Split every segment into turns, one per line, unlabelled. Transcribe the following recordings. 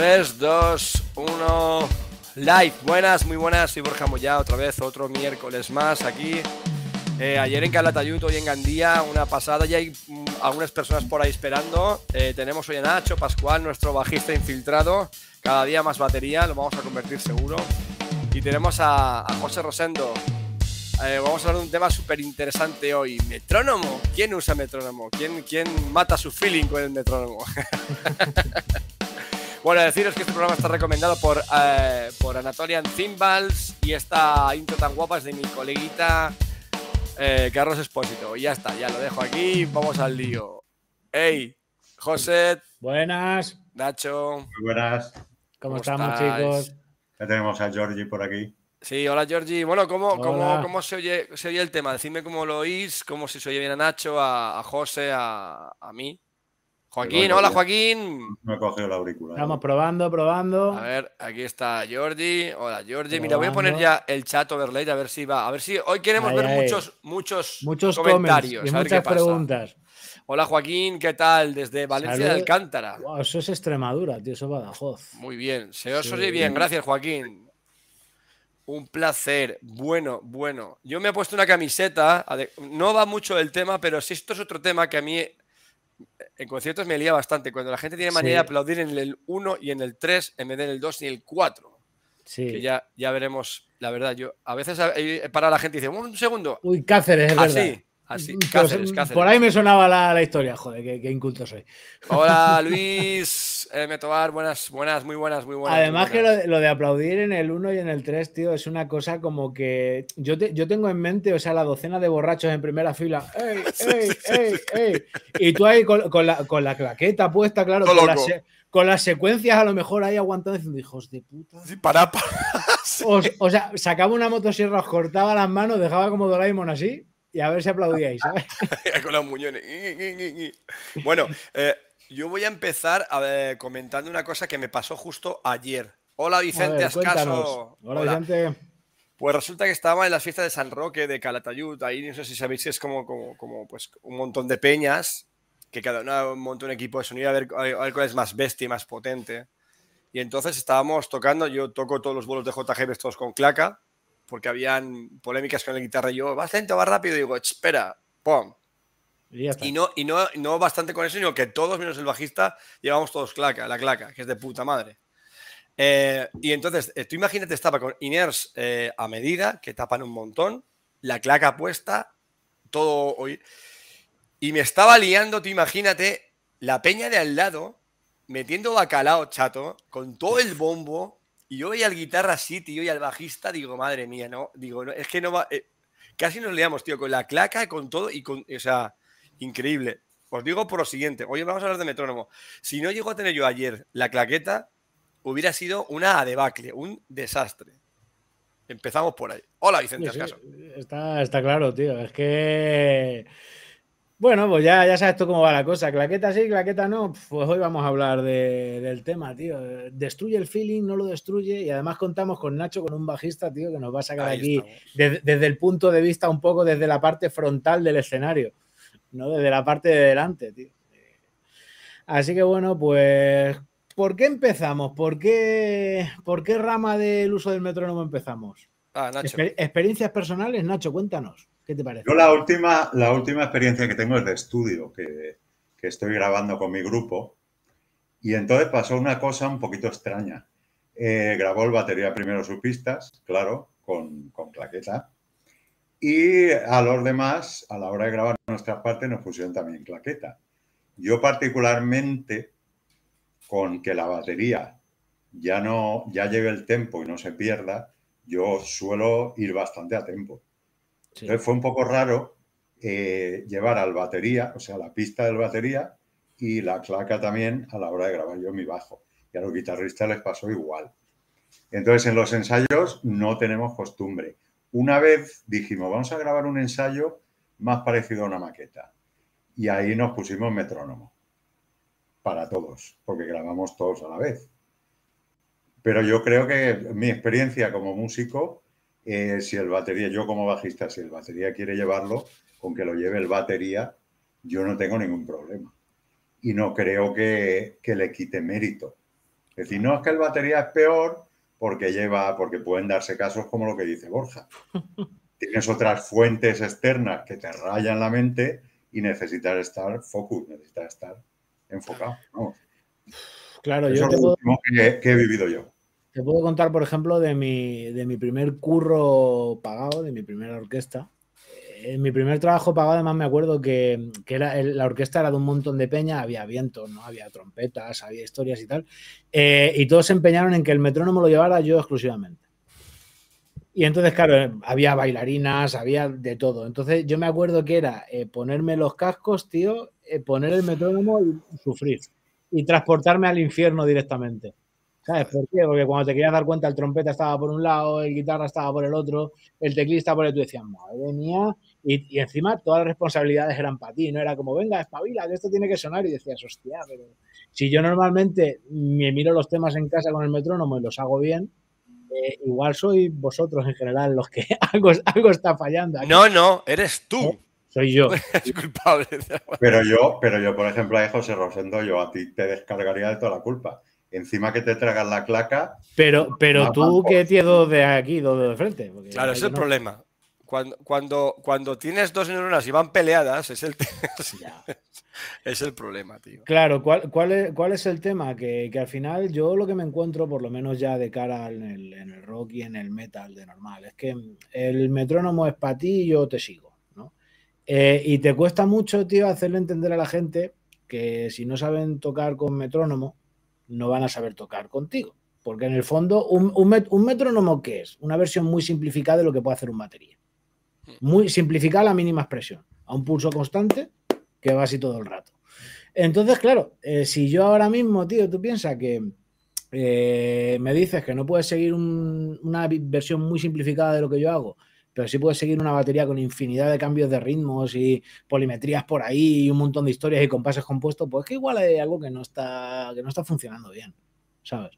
3, 2, 1. Live. Buenas, muy buenas. Soy Borja Moya, otra vez, otro miércoles más aquí. Eh, ayer en Calatayud, hoy en Gandía, una pasada. Ya hay mm, algunas personas por ahí esperando. Eh, tenemos hoy a Nacho Pascual, nuestro bajista infiltrado. Cada día más batería, lo vamos a convertir seguro. Y tenemos a, José Rosendo. Eh, vamos a hablar de un tema súper interesante hoy. Metrónomo. ¿Quién usa metrónomo? ¿Quién, ¿Quién mata su feeling con el metrónomo? bueno, deciros que este programa está recomendado por, eh, por Anatolian Cymbals y esta intro tan guapa es de mi coleguita eh, Carlos Espósito. Y ya está, ya lo dejo aquí. Vamos al lío. Hey, José.
Buenas.
Nacho.
Muy buenas.
¿Cómo, estamos, chicos?
Ya tenemos a Georgie por aquí.
Sí, hola Georgie. Bueno, ¿cómo, cómo, cómo se, oye, se oye el tema? Decidme cómo lo oís, cómo si se oye bien a Nacho, a, a José, a, a mí. Joaquín, hola. Joaquín.
No he cogido el auricular.
Estamos probando, probando.
A ver, aquí está Georgie. Hola Georgie. Mira, voy a poner ya el chat overlay a ver si va. A ver si hoy queremos
Ahí,
ver
ahí.
muchos, muchos,
Muchos
comentarios.
y
a ver qué
muchas
pasa.
preguntas.
Hola Joaquín, ¿qué tal? Desde Valencia de
Salud.
Alcántara.
Wow, eso es Extremadura, tío, eso es Badajoz.
Muy bien, se os
Sí.
oye bien, gracias Joaquín. Un placer, bueno, bueno. Yo me he puesto una camiseta, no va mucho el tema, pero sí esto es otro tema que a mí en conciertos me lía bastante, cuando la gente tiene manera
Sí.
de aplaudir en el 1 y en el 3 en vez de en el 2 y el 4,
Sí.
que ya, ya veremos, la verdad, yo a veces eh, para la gente y dice, un segundo,
Uy, Cáceres, es verdad.
Así, así, Cáceres, Cáceres.
Por ahí me sonaba la, la historia, joder, qué, qué inculto soy.
Hola Luis, eh, Metobar, buenas, buenas, muy buenas, muy buenas. muy
Además que lo de, lo de aplaudir en el 1 y en el 3, tío, es una cosa como que yo, te- yo tengo en mente, o sea, la docena de borrachos en primera fila. ¡Ey, ey, ey, ey! Y tú ahí con, con la, con la claqueta puesta, claro, con se- con las secuencias a lo mejor ahí aguantando diciendo, hijos de puta.
Sí, para, para. Sí.
Os- o sea, sacaba una motosierra, os cortaba las manos, dejaba como Doraemon así y a ver si aplaudíais, ¿sabes?
con los muñones. Bueno, eh, yo voy a empezar a ver, comentando una cosa que me pasó justo ayer. Hola Vicente
ver,
Ascaso.
Hola,
Hola.
Vicente.
Pues resulta que estaba en las fiestas de San Roque de Calatayud. Ahí no sé si sabéis, es como, como, como pues, un montón de peñas que cada una monta un equipo de sonido a ver, a ver cuál es más bestia y más potente. Y entonces estábamos tocando, yo toco todos los bolos de JGB todos con claca, porque habían polémicas con la guitarra y yo, vas lento, vas rápido, y digo, espera, pum,
Y
y no, y no, no bastante con eso, sino que todos menos el bajista llevamos todos claca, la claca, que es de puta madre. Eh, y entonces, eh, tú imagínate, estaba con iners eh, a medida, que tapan un montón, la claca puesta, todo hoy. Y me estaba liando, tú imagínate, la peña de al lado, metiendo bacalao chato, con todo el bombo, y yo veía al guitarra así, tío, y al bajista, digo, madre mía, no, digo, no, es que no va. eh, casi nos liamos, tío, con la claca, con todo, y con, o sea, increíble. Os digo por lo siguiente, hoy vamos a hablar de metrónomo. Si no llego a tener yo ayer la claqueta, hubiera sido una debacle, un desastre. Empezamos por ahí. Hola, Vicente
Sí. Está, está claro, tío. Es que. Bueno, pues ya, ya sabes tú cómo va la cosa. Claqueta sí, claqueta no. Pues hoy vamos a hablar de- del tema, tío. Destruye el feeling, no lo destruye. Y además contamos con Nacho, con un bajista, tío, que nos va a sacar
Ahí
aquí desde, desde el punto de vista un poco desde la parte frontal del escenario, no desde la parte de delante, tío. Así que bueno, pues. ¿Por qué empezamos? ¿Por qué, ¿Por qué rama del uso del metrónomo empezamos?
Ah, Nacho.
Exper- experiencias personales, Nacho, cuéntanos. ¿Qué te?
Yo la última, la última experiencia que tengo es de estudio, que, que estoy grabando con mi grupo. Y entonces pasó una cosa un poquito extraña. Eh, grabó el batería primero sus pistas, claro, con, con claqueta. Y a los demás, a la hora de grabar nuestras partes, nos pusieron también claqueta. Yo particularmente, con que la batería ya no ya lleve el tempo y no se pierda, yo suelo ir bastante a tempo. Entonces fue un poco raro eh, llevar al batería, o sea, la pista del batería y la claca también a la hora de grabar yo mi bajo. Y a los guitarristas les pasó igual. Entonces en los ensayos no tenemos costumbre. Una vez dijimos, vamos a grabar un ensayo más parecido a una maqueta. Y ahí nos pusimos metrónomo para todos, porque grabamos todos a la vez. Pero yo creo que mi experiencia como músico eh, si el batería, yo como bajista, si el batería quiere llevarlo, con que lo lleve el batería, yo no tengo ningún problema. Y no creo que, que le quite mérito. Es decir, no es que el batería es peor porque lleva, porque pueden darse casos como lo que dice Borja. Tienes otras fuentes externas que te rayan la mente y necesitas estar focus, necesitas estar enfocado.
Claro,
yo
te
puedo, que, he vivido yo.
Te puedo contar, por ejemplo, de mi, de mi primer curro pagado, de mi primera orquesta. En mi primer trabajo pagado, además, me acuerdo que, era, la orquesta era de un montón de peña, había vientos, ¿no? había trompetas, había historias y tal. Eh, y todos se empeñaron en que el metrónomo lo llevara yo exclusivamente. Y entonces, claro, había bailarinas, había de todo. Entonces, yo me acuerdo que era eh, ponerme los cascos, tío, eh, poner el metrónomo y sufrir. Y transportarme al infierno directamente. ¿Sabes por qué? Porque cuando te querías dar cuenta, el trompeta estaba por un lado, el guitarra estaba por el otro, el teclista por el otro. Y decías, madre mía. Y, encima todas las responsabilidades eran para ti. No era como, venga, espabila, que esto tiene que sonar. Y decías, hostia, pero si yo normalmente me miro los temas en casa con el metrónomo y los hago bien, eh, igual soy vosotros en general los que algo, algo está fallando.
No, no, eres tú.
Soy yo.
es culpable.
Pero yo, pero yo, por ejemplo, a José Rosendo, yo a ti te descargaría de toda la culpa. Encima que te tragas la claca.
Pero, pero tú, ¿qué tienes de aquí, dos de frente?
claro, es el problema. Cuando, cuando, cuando tienes dos neuronas y van peleadas, es el, es el problema, tío.
Claro, ¿cuál, cuál, es, cuál es el tema? Que, al final yo lo que me encuentro, por lo menos ya de cara en el, en el rock y en el metal de normal, es que el metrónomo es para ti y yo te sigo. ¿no? Eh, y te cuesta mucho, tío, hacerle entender a la gente que si no saben tocar con metrónomo, no van a saber tocar contigo. Porque en el fondo, un, un, metrónomo, ¿qué es? Una versión muy simplificada de lo que puede hacer un batería. Muy simplificada la mínima expresión. A un pulso constante que va así todo el rato. Entonces, claro, eh, si yo ahora mismo, tío, tú piensas que eh, me dices que no puedes seguir una versión muy simplificada de lo que yo hago, pero sí puedes seguir una batería con infinidad de cambios de ritmos y polimetrías por ahí y un montón de historias y compases compuestos, pues que igual hay algo que no está, que no está funcionando bien, ¿sabes?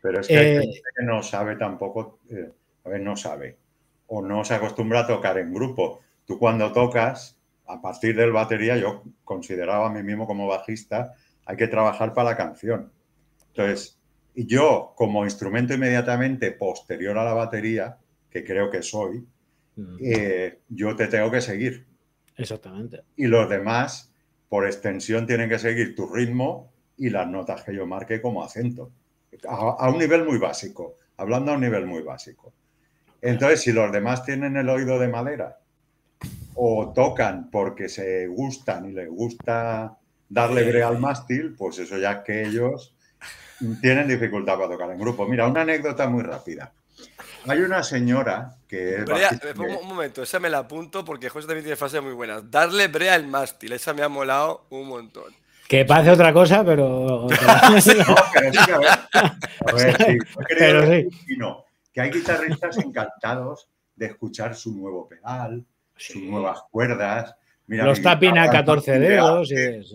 Pero es que hay eh, gente que no sabe tampoco, a ver, no sabe o no se acostumbra a tocar en grupo. Tú cuando tocas, a partir del batería, yo consideraba a mí mismo como bajista, hay que trabajar para la canción. Entonces, yo como instrumento inmediatamente posterior a la batería, que creo que soy, eh, yo te tengo que seguir.
Exactamente.
Y los demás, por extensión, tienen que seguir tu ritmo y las notas que yo marque como acento. a un nivel muy básico, hablando a un nivel muy básico. Entonces, si los demás tienen el oído de madera o tocan porque se gustan y les gusta darle brea al mástil, pues eso ya que ellos tienen dificultad para tocar en grupo. Mira, una anécdota muy rápida. Hay una señora que es.
un momento, esa me la apunto porque José también tiene frases muy buenas. Darle brea al mástil, esa me ha molado un montón.
Que parece otra cosa, pero.
no, pero sí, a ver. A ver, sí. Pero sí que hay guitarristas encantados de escuchar su nuevo pedal, sus nuevas cuerdas.
Mira, Los tapping a 14 dedos.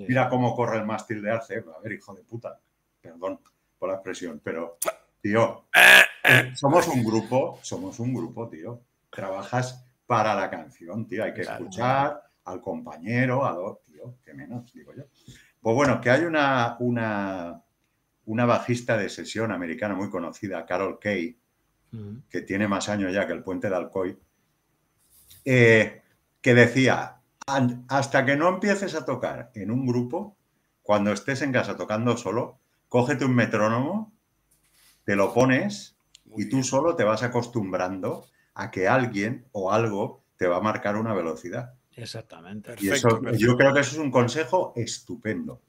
Mira cómo corre el mástil de arce. A ver, hijo de puta. Perdón por la expresión, pero, tío, somos un grupo, somos un grupo, tío. Trabajas para la canción, tío. Hay que escuchar al compañero, a dos, tío, que menos, digo yo. Pues bueno, que hay una, una, una bajista de sesión americana muy conocida, Carol Kay, que tiene más años ya que el puente de Alcoy, eh, que decía, hasta que no empieces a tocar en un grupo, cuando estés en casa tocando solo, cógete un metrónomo, te lo pones y tú solo te vas acostumbrando a que alguien o algo te va a marcar una velocidad.
Exactamente.
y eso, yo creo que eso es un consejo estupendo.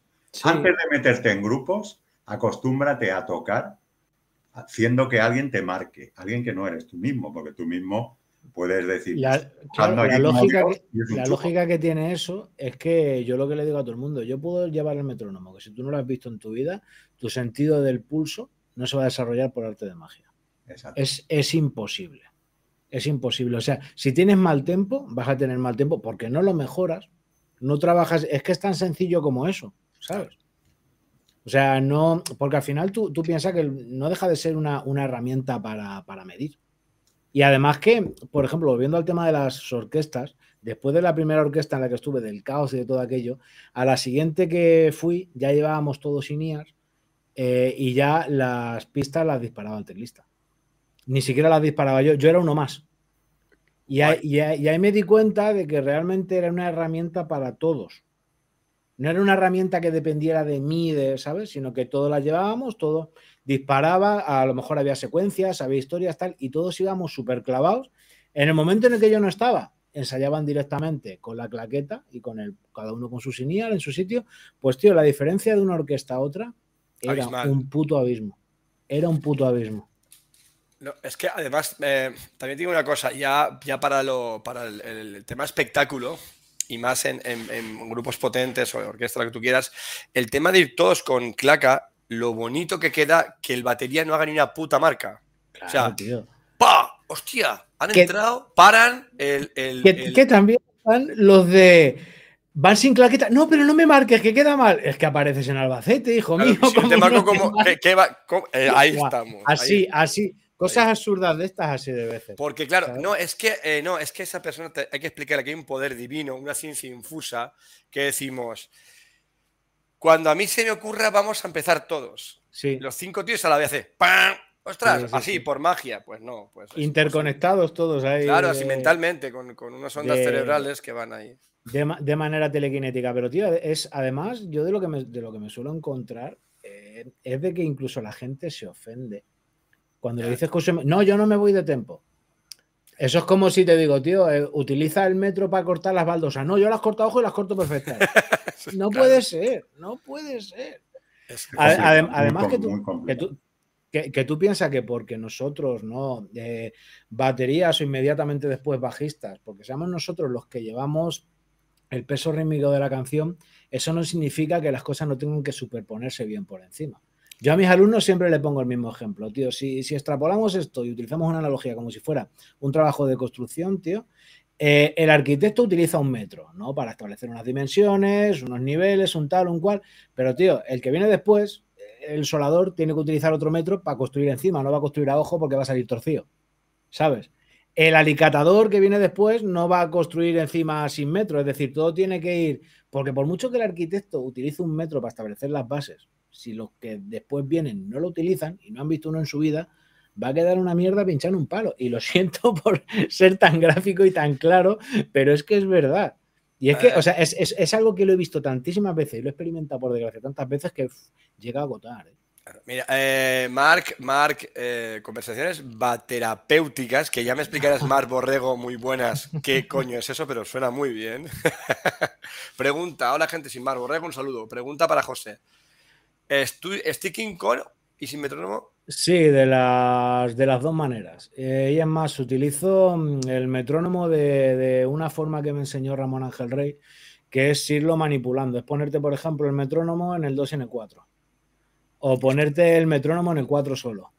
Antes de meterte en grupos, acostúmbrate a tocar haciendo que alguien te marque, alguien que no eres tú mismo, porque tú mismo puedes decir.
La, lógica, que, la lógica, que, tiene eso es que yo lo que le digo a todo el mundo, yo puedo llevar el metrónomo, que si tú no lo has visto en tu vida, tu sentido del pulso no se va a desarrollar por arte de magia. Es, es imposible. Es imposible. O sea, si tienes mal tiempo, vas a tener mal tiempo porque no lo mejoras, no trabajas. Es que es tan sencillo como eso, ¿sabes? O sea, no, porque al final tú, piensas que no deja de ser una, herramienta para, medir. Y además que, por ejemplo, volviendo al tema de las orquestas, después de la primera orquesta en la que estuve, del caos y de todo aquello, a la siguiente que fui, ya llevábamos todos INIAS, eh, y ya las pistas las disparaba el teclista. Ni siquiera las disparaba yo, yo era uno más. Y ahí, y ahí me di cuenta de que realmente era una herramienta para todos. No era una herramienta que dependiera de mí, de, ¿sabes? Sino que todos la llevábamos, todo disparaba, a lo mejor había secuencias, había historias, tal, y todos íbamos súper clavados. En el momento en el que yo no estaba, ensayaban directamente con la claqueta y con el, cada uno con su sinial en su sitio. Pues, tío, la diferencia de una orquesta a otra era un puto abismo. Era un puto abismo.
No, es que además, eh, también digo una cosa, ya, ya para, lo, para el tema espectáculo, y más en, grupos potentes o orquesta, lo que tú quieras, el tema de ir todos con claca, lo bonito que queda que el batería no haga ni una puta marca. o sea, ¡pa! ¡Hostia! Han entrado, paran el.
que, también están los de. Van sin claqueta. No, pero no me marques, que queda mal. Es que apareces en Albacete, hijo mío.
te marco como. Eh, ahí estamos.
Así, así. Cosas absurdas de estas así de veces.
Porque, claro, no es que eh, no, es que esa persona hay que explicarle que hay un poder divino, una ciencia infusa, que decimos. Cuando a mí se me ocurra, vamos a empezar todos. Sí. Los cinco tíos a la vez ¡Pam! ¡Ostras! así, por magia. Pues no. Pues,
Interconectados todos ahí.
Claro, así mentalmente, con, unas ondas cerebrales que van ahí.
De, manera telequinética. Pero, tío, es además, yo de lo que me, de lo que me suelo encontrar eh, es de que incluso la gente se ofende cuando le dices que no, yo no me voy de tiempo. Eso es como si te digo, tío, eh, utiliza el metro para cortar las baldosas. No, yo las corto a ojo y las corto perfectas. no puede ser, no puede ser. además que tú, que, tú, piensas que porque nosotros, ¿no? Eh, baterías o inmediatamente después bajistas, porque seamos nosotros los que llevamos el peso rítmico de la canción, eso no significa que las cosas no tengan que superponerse bien por encima. Yo a mis alumnos siempre le pongo el mismo ejemplo, tío. Si, extrapolamos esto y utilizamos una analogía como si fuera un trabajo de construcción, tío, eh, el arquitecto utiliza un metro, ¿no? Para establecer unas dimensiones, unos niveles, un tal, un cual. Pero, tío, el que viene después, el solador tiene que utilizar otro metro para construir encima, no va a construir a ojo porque va a salir torcido, ¿sabes? El alicatador que viene después no va a construir encima sin metro, es decir, todo tiene que ir, porque por mucho que el arquitecto utilice un metro para establecer las bases, si los que después vienen no lo utilizan y no han visto uno en su vida, va a quedar una mierda pinchando un palo. Y lo siento por ser tan gráfico y tan claro, pero es que es verdad. Y es que, o sea, es, algo que lo he visto tantísimas veces y lo he experimentado por desgracia tantas veces que llega a agotar. ¿eh?
Mira, eh, Mark, Mark eh, conversaciones baterapéuticas, que ya me explicarás, Mark Borrego, muy buenas. ¿Qué coño es eso? Pero suena muy bien. Pregunta, hola gente sin Mark Borrego, un saludo. Pregunta para José. ¿Sticking con y sin metrónomo?
Sí, de las, de las dos maneras. Eh, y es más, utilizo mm, el metrónomo de, una forma que me enseñó Ramón Ángel Rey, que es irlo manipulando. Es ponerte, por ejemplo, el metrónomo en el 2 y en el 4. O ponerte el metrónomo en el 4 solo.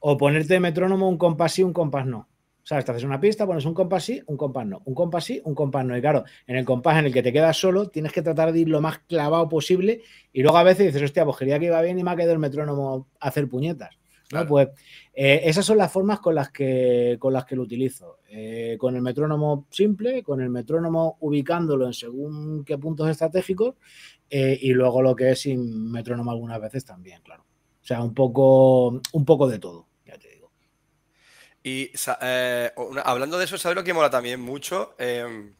O ponerte metrónomo un compás sí, un compás no. O sea, te haces una pista, pones un compás sí, un compás no, un compás sí, un compás no. Y claro, en el compás en el que te quedas solo, tienes que tratar de ir lo más clavado posible. Y luego a veces dices, hostia, pues quería que iba bien y me ha quedado el metrónomo a hacer puñetas. ¿no? Pues eh, esas son las formas con las que, con las que lo utilizo. Eh, con el metrónomo simple, con el metrónomo ubicándolo en según qué puntos estratégicos eh, y luego lo que es sin metrónomo algunas veces también, claro. O sea, un poco, un poco de todo.
Y eh, hablando de eso, ¿sabes lo que mola también mucho? Em,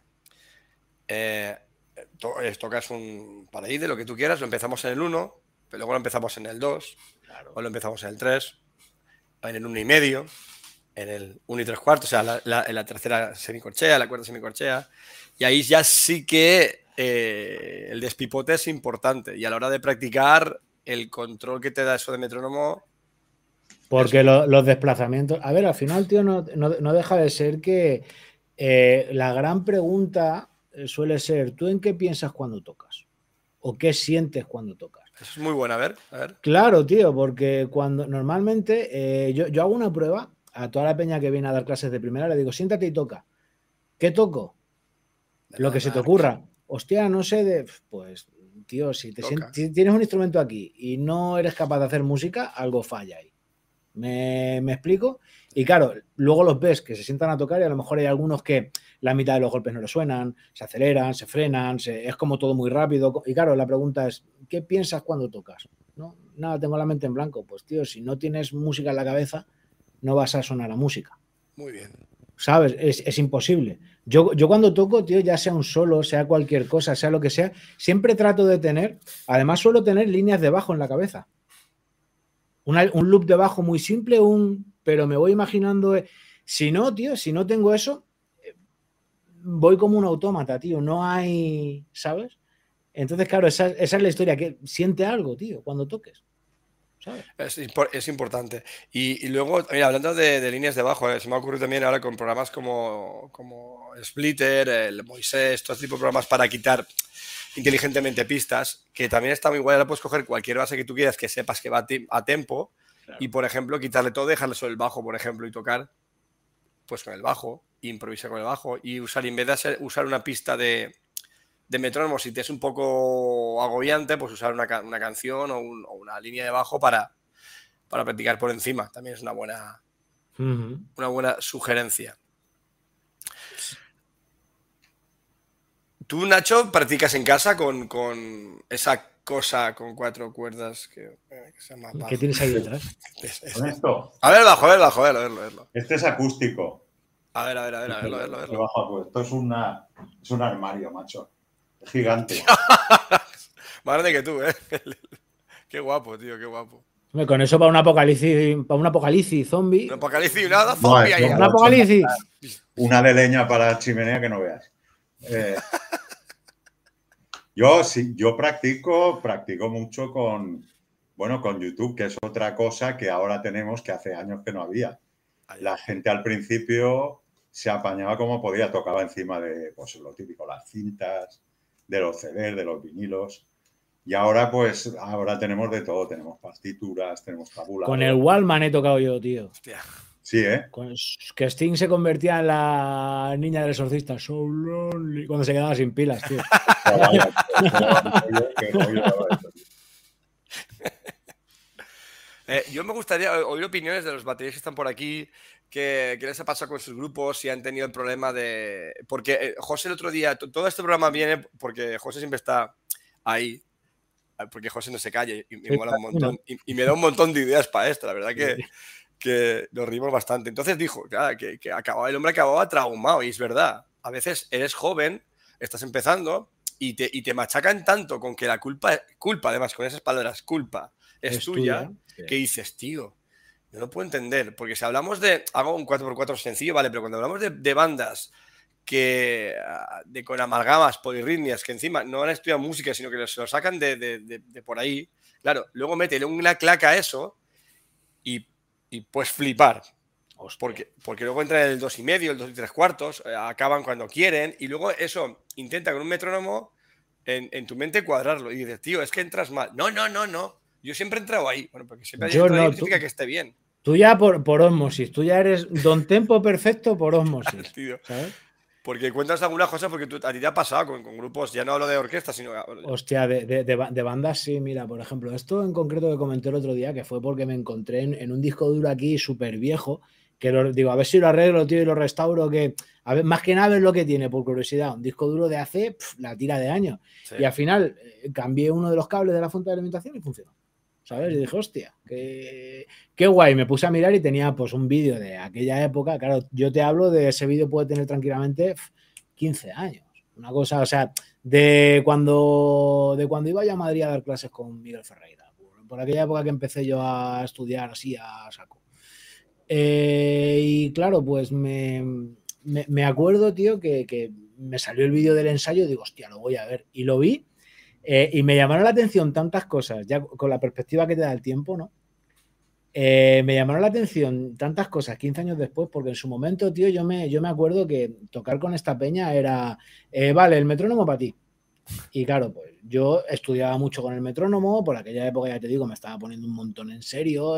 eh, eh, tocas un paraíso, lo que tú quieras, lo empezamos en el 1, pero luego lo empezamos en el 2, o lo empezamos en el 3, en el 1 y medio, en el 1 y 3 cuartos, o sea, en la tercera semicorchea, la cuarta semicorchea, y ahí ya sí que el despipote es importante, y a la hora de practicar, el control que te da eso de metrónomo
porque los desplazamientos. A ver, al final, tío, no, deja de ser que eh, la gran pregunta eh, suele ser: ¿tú en qué piensas cuando tocas? ¿O qué sientes cuando tocas?
Eso es muy bueno, a ver, a ver.
Claro, tío, porque cuando normalmente eh, yo, yo, hago una prueba a toda la peña que viene a dar clases de primera, le digo, siéntate y toca. ¿Qué toco? Lo que se te ocurra. Hostia, no sé de. Pues, tío, si, te si tienes un instrumento aquí y no eres capaz de hacer música, algo falla ahí. ¿Me, explico? Y claro, luego los ves que se sientan a tocar y a lo mejor hay algunos que la mitad de los golpes no le suenan, se aceleran, se frenan, es como todo muy rápido. Y claro, la pregunta es, ¿qué piensas cuando tocas? no, nada, tengo la mente en blanco. Pues tío, si no tienes música en la cabeza, no vas a sonar a música.
Muy bien.
¿Sabes? Es, imposible. Yo, yo, cuando toco, tío, ya sea un solo, sea cualquier cosa, sea lo que sea, siempre trato de tener, además suelo tener líneas de bajo en la cabeza. Un loop de bajo muy simple, un, pero me voy imaginando, eh, si no, tío, si no tengo eso, eh, voy como un autómata, tío, no hay, ¿sabes? Entonces, claro, esa, es la historia, que siente algo, tío, cuando toques.
Es, importante. Y, luego, hablando de, líneas de bajo, eh, se me ha ocurrido también ahora con programas como, como Splitter, el Moisés, todo este tipo de programas para quitar inteligentemente pistas, que también está muy guay. Ahora puedes coger cualquier base que tú quieras que sepas que va a, tempo y, por ejemplo, quitarle todo, dejarle solo el bajo, por ejemplo, y tocar pues con el bajo, improvisar con el bajo y usar, en vez de usar una pista de, de metrónomo, si te es un poco agobiante, pues usar una, canción o, una línea de bajo para, para practicar por encima. También es una buena, una buena sugerencia. Tú, Nacho, practicas en casa con, esa cosa con cuatro cuerdas que,
eh, se llama ¿Qué tienes ahí detrás?
¿Con esto?
A ver, bajo, a ver, bajo, a verlo, verlo,
Este es acústico.
A ver, a ver, a ver, a verlo, verlo, verlo.
Esto es, una, es un armario, macho. Gigante.
Más grande que tú, ¿eh? qué guapo, tío, qué guapo.
Con eso para un apocalipsis, para un apocalipsis zombie.
Un apocalipsis, nada, zombie ahí.
Un apocalipsis.
Una de leña para chimenea que no veas. Eh, yo sí, yo practico, practico mucho con, bueno, con YouTube, que es otra cosa que ahora tenemos que hace años que no había. La gente al principio se apañaba como podía, tocaba encima de, pues lo típico, las cintas, de los CDs, de los vinilos. Y ahora, pues, ahora tenemos de todo. Tenemos partituras, tenemos tabulas.
Con el Wallman he tocado yo, tío.
Sí, ¿eh?
que Sting se convertía en la niña del exorcista. Cuando se quedaba sin pilas, tío.
Eh, yo me gustaría oír opiniones de los baterías que están por aquí, que, les ha pasado con sus grupos, si han tenido el problema de... Porque eh, José el otro día, todo este programa viene porque José siempre está ahí, porque José no se calla y, me un montón. Y, me da un montón de ideas para esto, la verdad que, que nos rimos bastante. Entonces dijo, que, que acababa, el hombre acababa traumado y es verdad. A veces eres joven, estás empezando y te, y te machacan tanto con que la culpa, culpa además con esas palabras, culpa, es, tuya que dices, tío, yo no puedo entender, porque si hablamos de, hago un 4x4 sencillo, vale, pero cuando hablamos de, bandas que ah, de con amalgamas, polirritmias, que encima no han estudiado música, sino que se lo sacan de, por ahí, claro, luego mete una claca a eso y, y puedes flipar. Porque, porque luego entra el 2,5, el 2 y 3 cuartos, eh, acaban cuando quieren, y luego eso intenta con un metrónomo en, en, tu mente cuadrarlo. Y dices, tío, es que entras mal. No, no, no, no. Yo siempre he entrado ahí. Bueno, porque siempre
Yo no,
significa que esté bien.
Tú ya por, por osmosis, tú ya eres don tempo perfecto por osmosis. ¿sabes?
Porque cuentas algunas cosas porque a ti te ha pasado con, grupos, ya no hablo de orquesta, sino.
Hostia, de, de, bandas sí, mira, por ejemplo, esto en concreto que comenté el otro día, que fue porque me encontré en, un disco duro aquí súper viejo, que lo, digo, a ver si lo arreglo, tío, y lo restauro, que a ver, más que nada ver lo que tiene, por curiosidad, un disco duro de hace la tira de años. Y al final eh, cambié uno de los cables de la fuente de alimentación y funcionó. ¿Sabes? Y dije, hostia, qué, qué guay. Me puse a mirar y tenía pues un vídeo de aquella época. Claro, yo te hablo de ese vídeo puede tener tranquilamente 15 años. Una cosa, o sea, de cuando, de cuando iba yo a Madrid a dar clases con Miguel Ferreira. Por, aquella época que empecé yo a estudiar así a saco. Eh, y claro, pues me, me, acuerdo, tío, que, que me salió el vídeo del ensayo y digo, hostia, lo voy a ver. Y lo vi eh, y me llamaron la atención tantas cosas, ya con la perspectiva que te da el tiempo, ¿no? Eh, me llamaron la atención tantas cosas 15 años después, porque en su momento, tío, yo me, yo me acuerdo que tocar con esta peña era, eh, vale, el metrónomo para ti. Y claro, pues yo estudiaba mucho con el metrónomo, por aquella época ya te digo, me estaba poniendo un montón en serio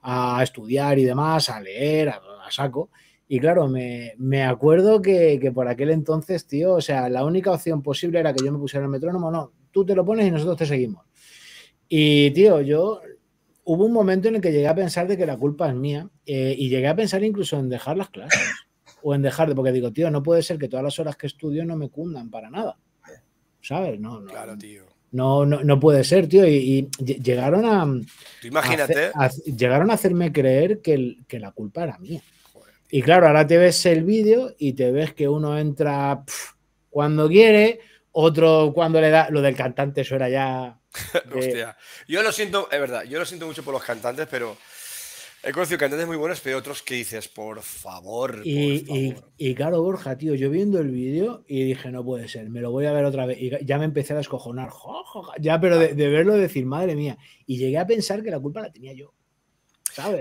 a estudiar y demás, a leer, a saco. Y claro, me, acuerdo que, por aquel entonces, tío, o sea, la única opción posible era que yo me pusiera el metrónomo, no, tú te lo pones y nosotros te seguimos. Y, tío, yo hubo un momento en el que llegué a pensar de que la culpa es mía eh, y llegué a pensar incluso en dejar las clases o en dejar de, porque digo, tío, no puede ser que todas las horas que estudio no me cundan para nada. ¿Sabes? No, no.
Claro, tío.
No, no, no puede ser, tío. Y, llegaron a.
imagínate.
llegaron a hacerme creer que, que, la culpa era mía. Y claro, ahora te ves el vídeo y te ves que uno entra cuando quiere, otro cuando le da. Lo del cantante, eso era ya.
Hostia. Yo lo siento, es verdad, yo lo siento mucho por los cantantes, pero He conocido cantantes muy buenos, pero otros que dices, por favor.
Y, Y, claro, Borja, tío, yo viendo el vídeo y dije, no puede ser, me lo voy a ver otra vez. Y ya me empecé a descojonar, ya, pero de, de, verlo decir, madre mía. Y llegué a pensar que la culpa la tenía yo.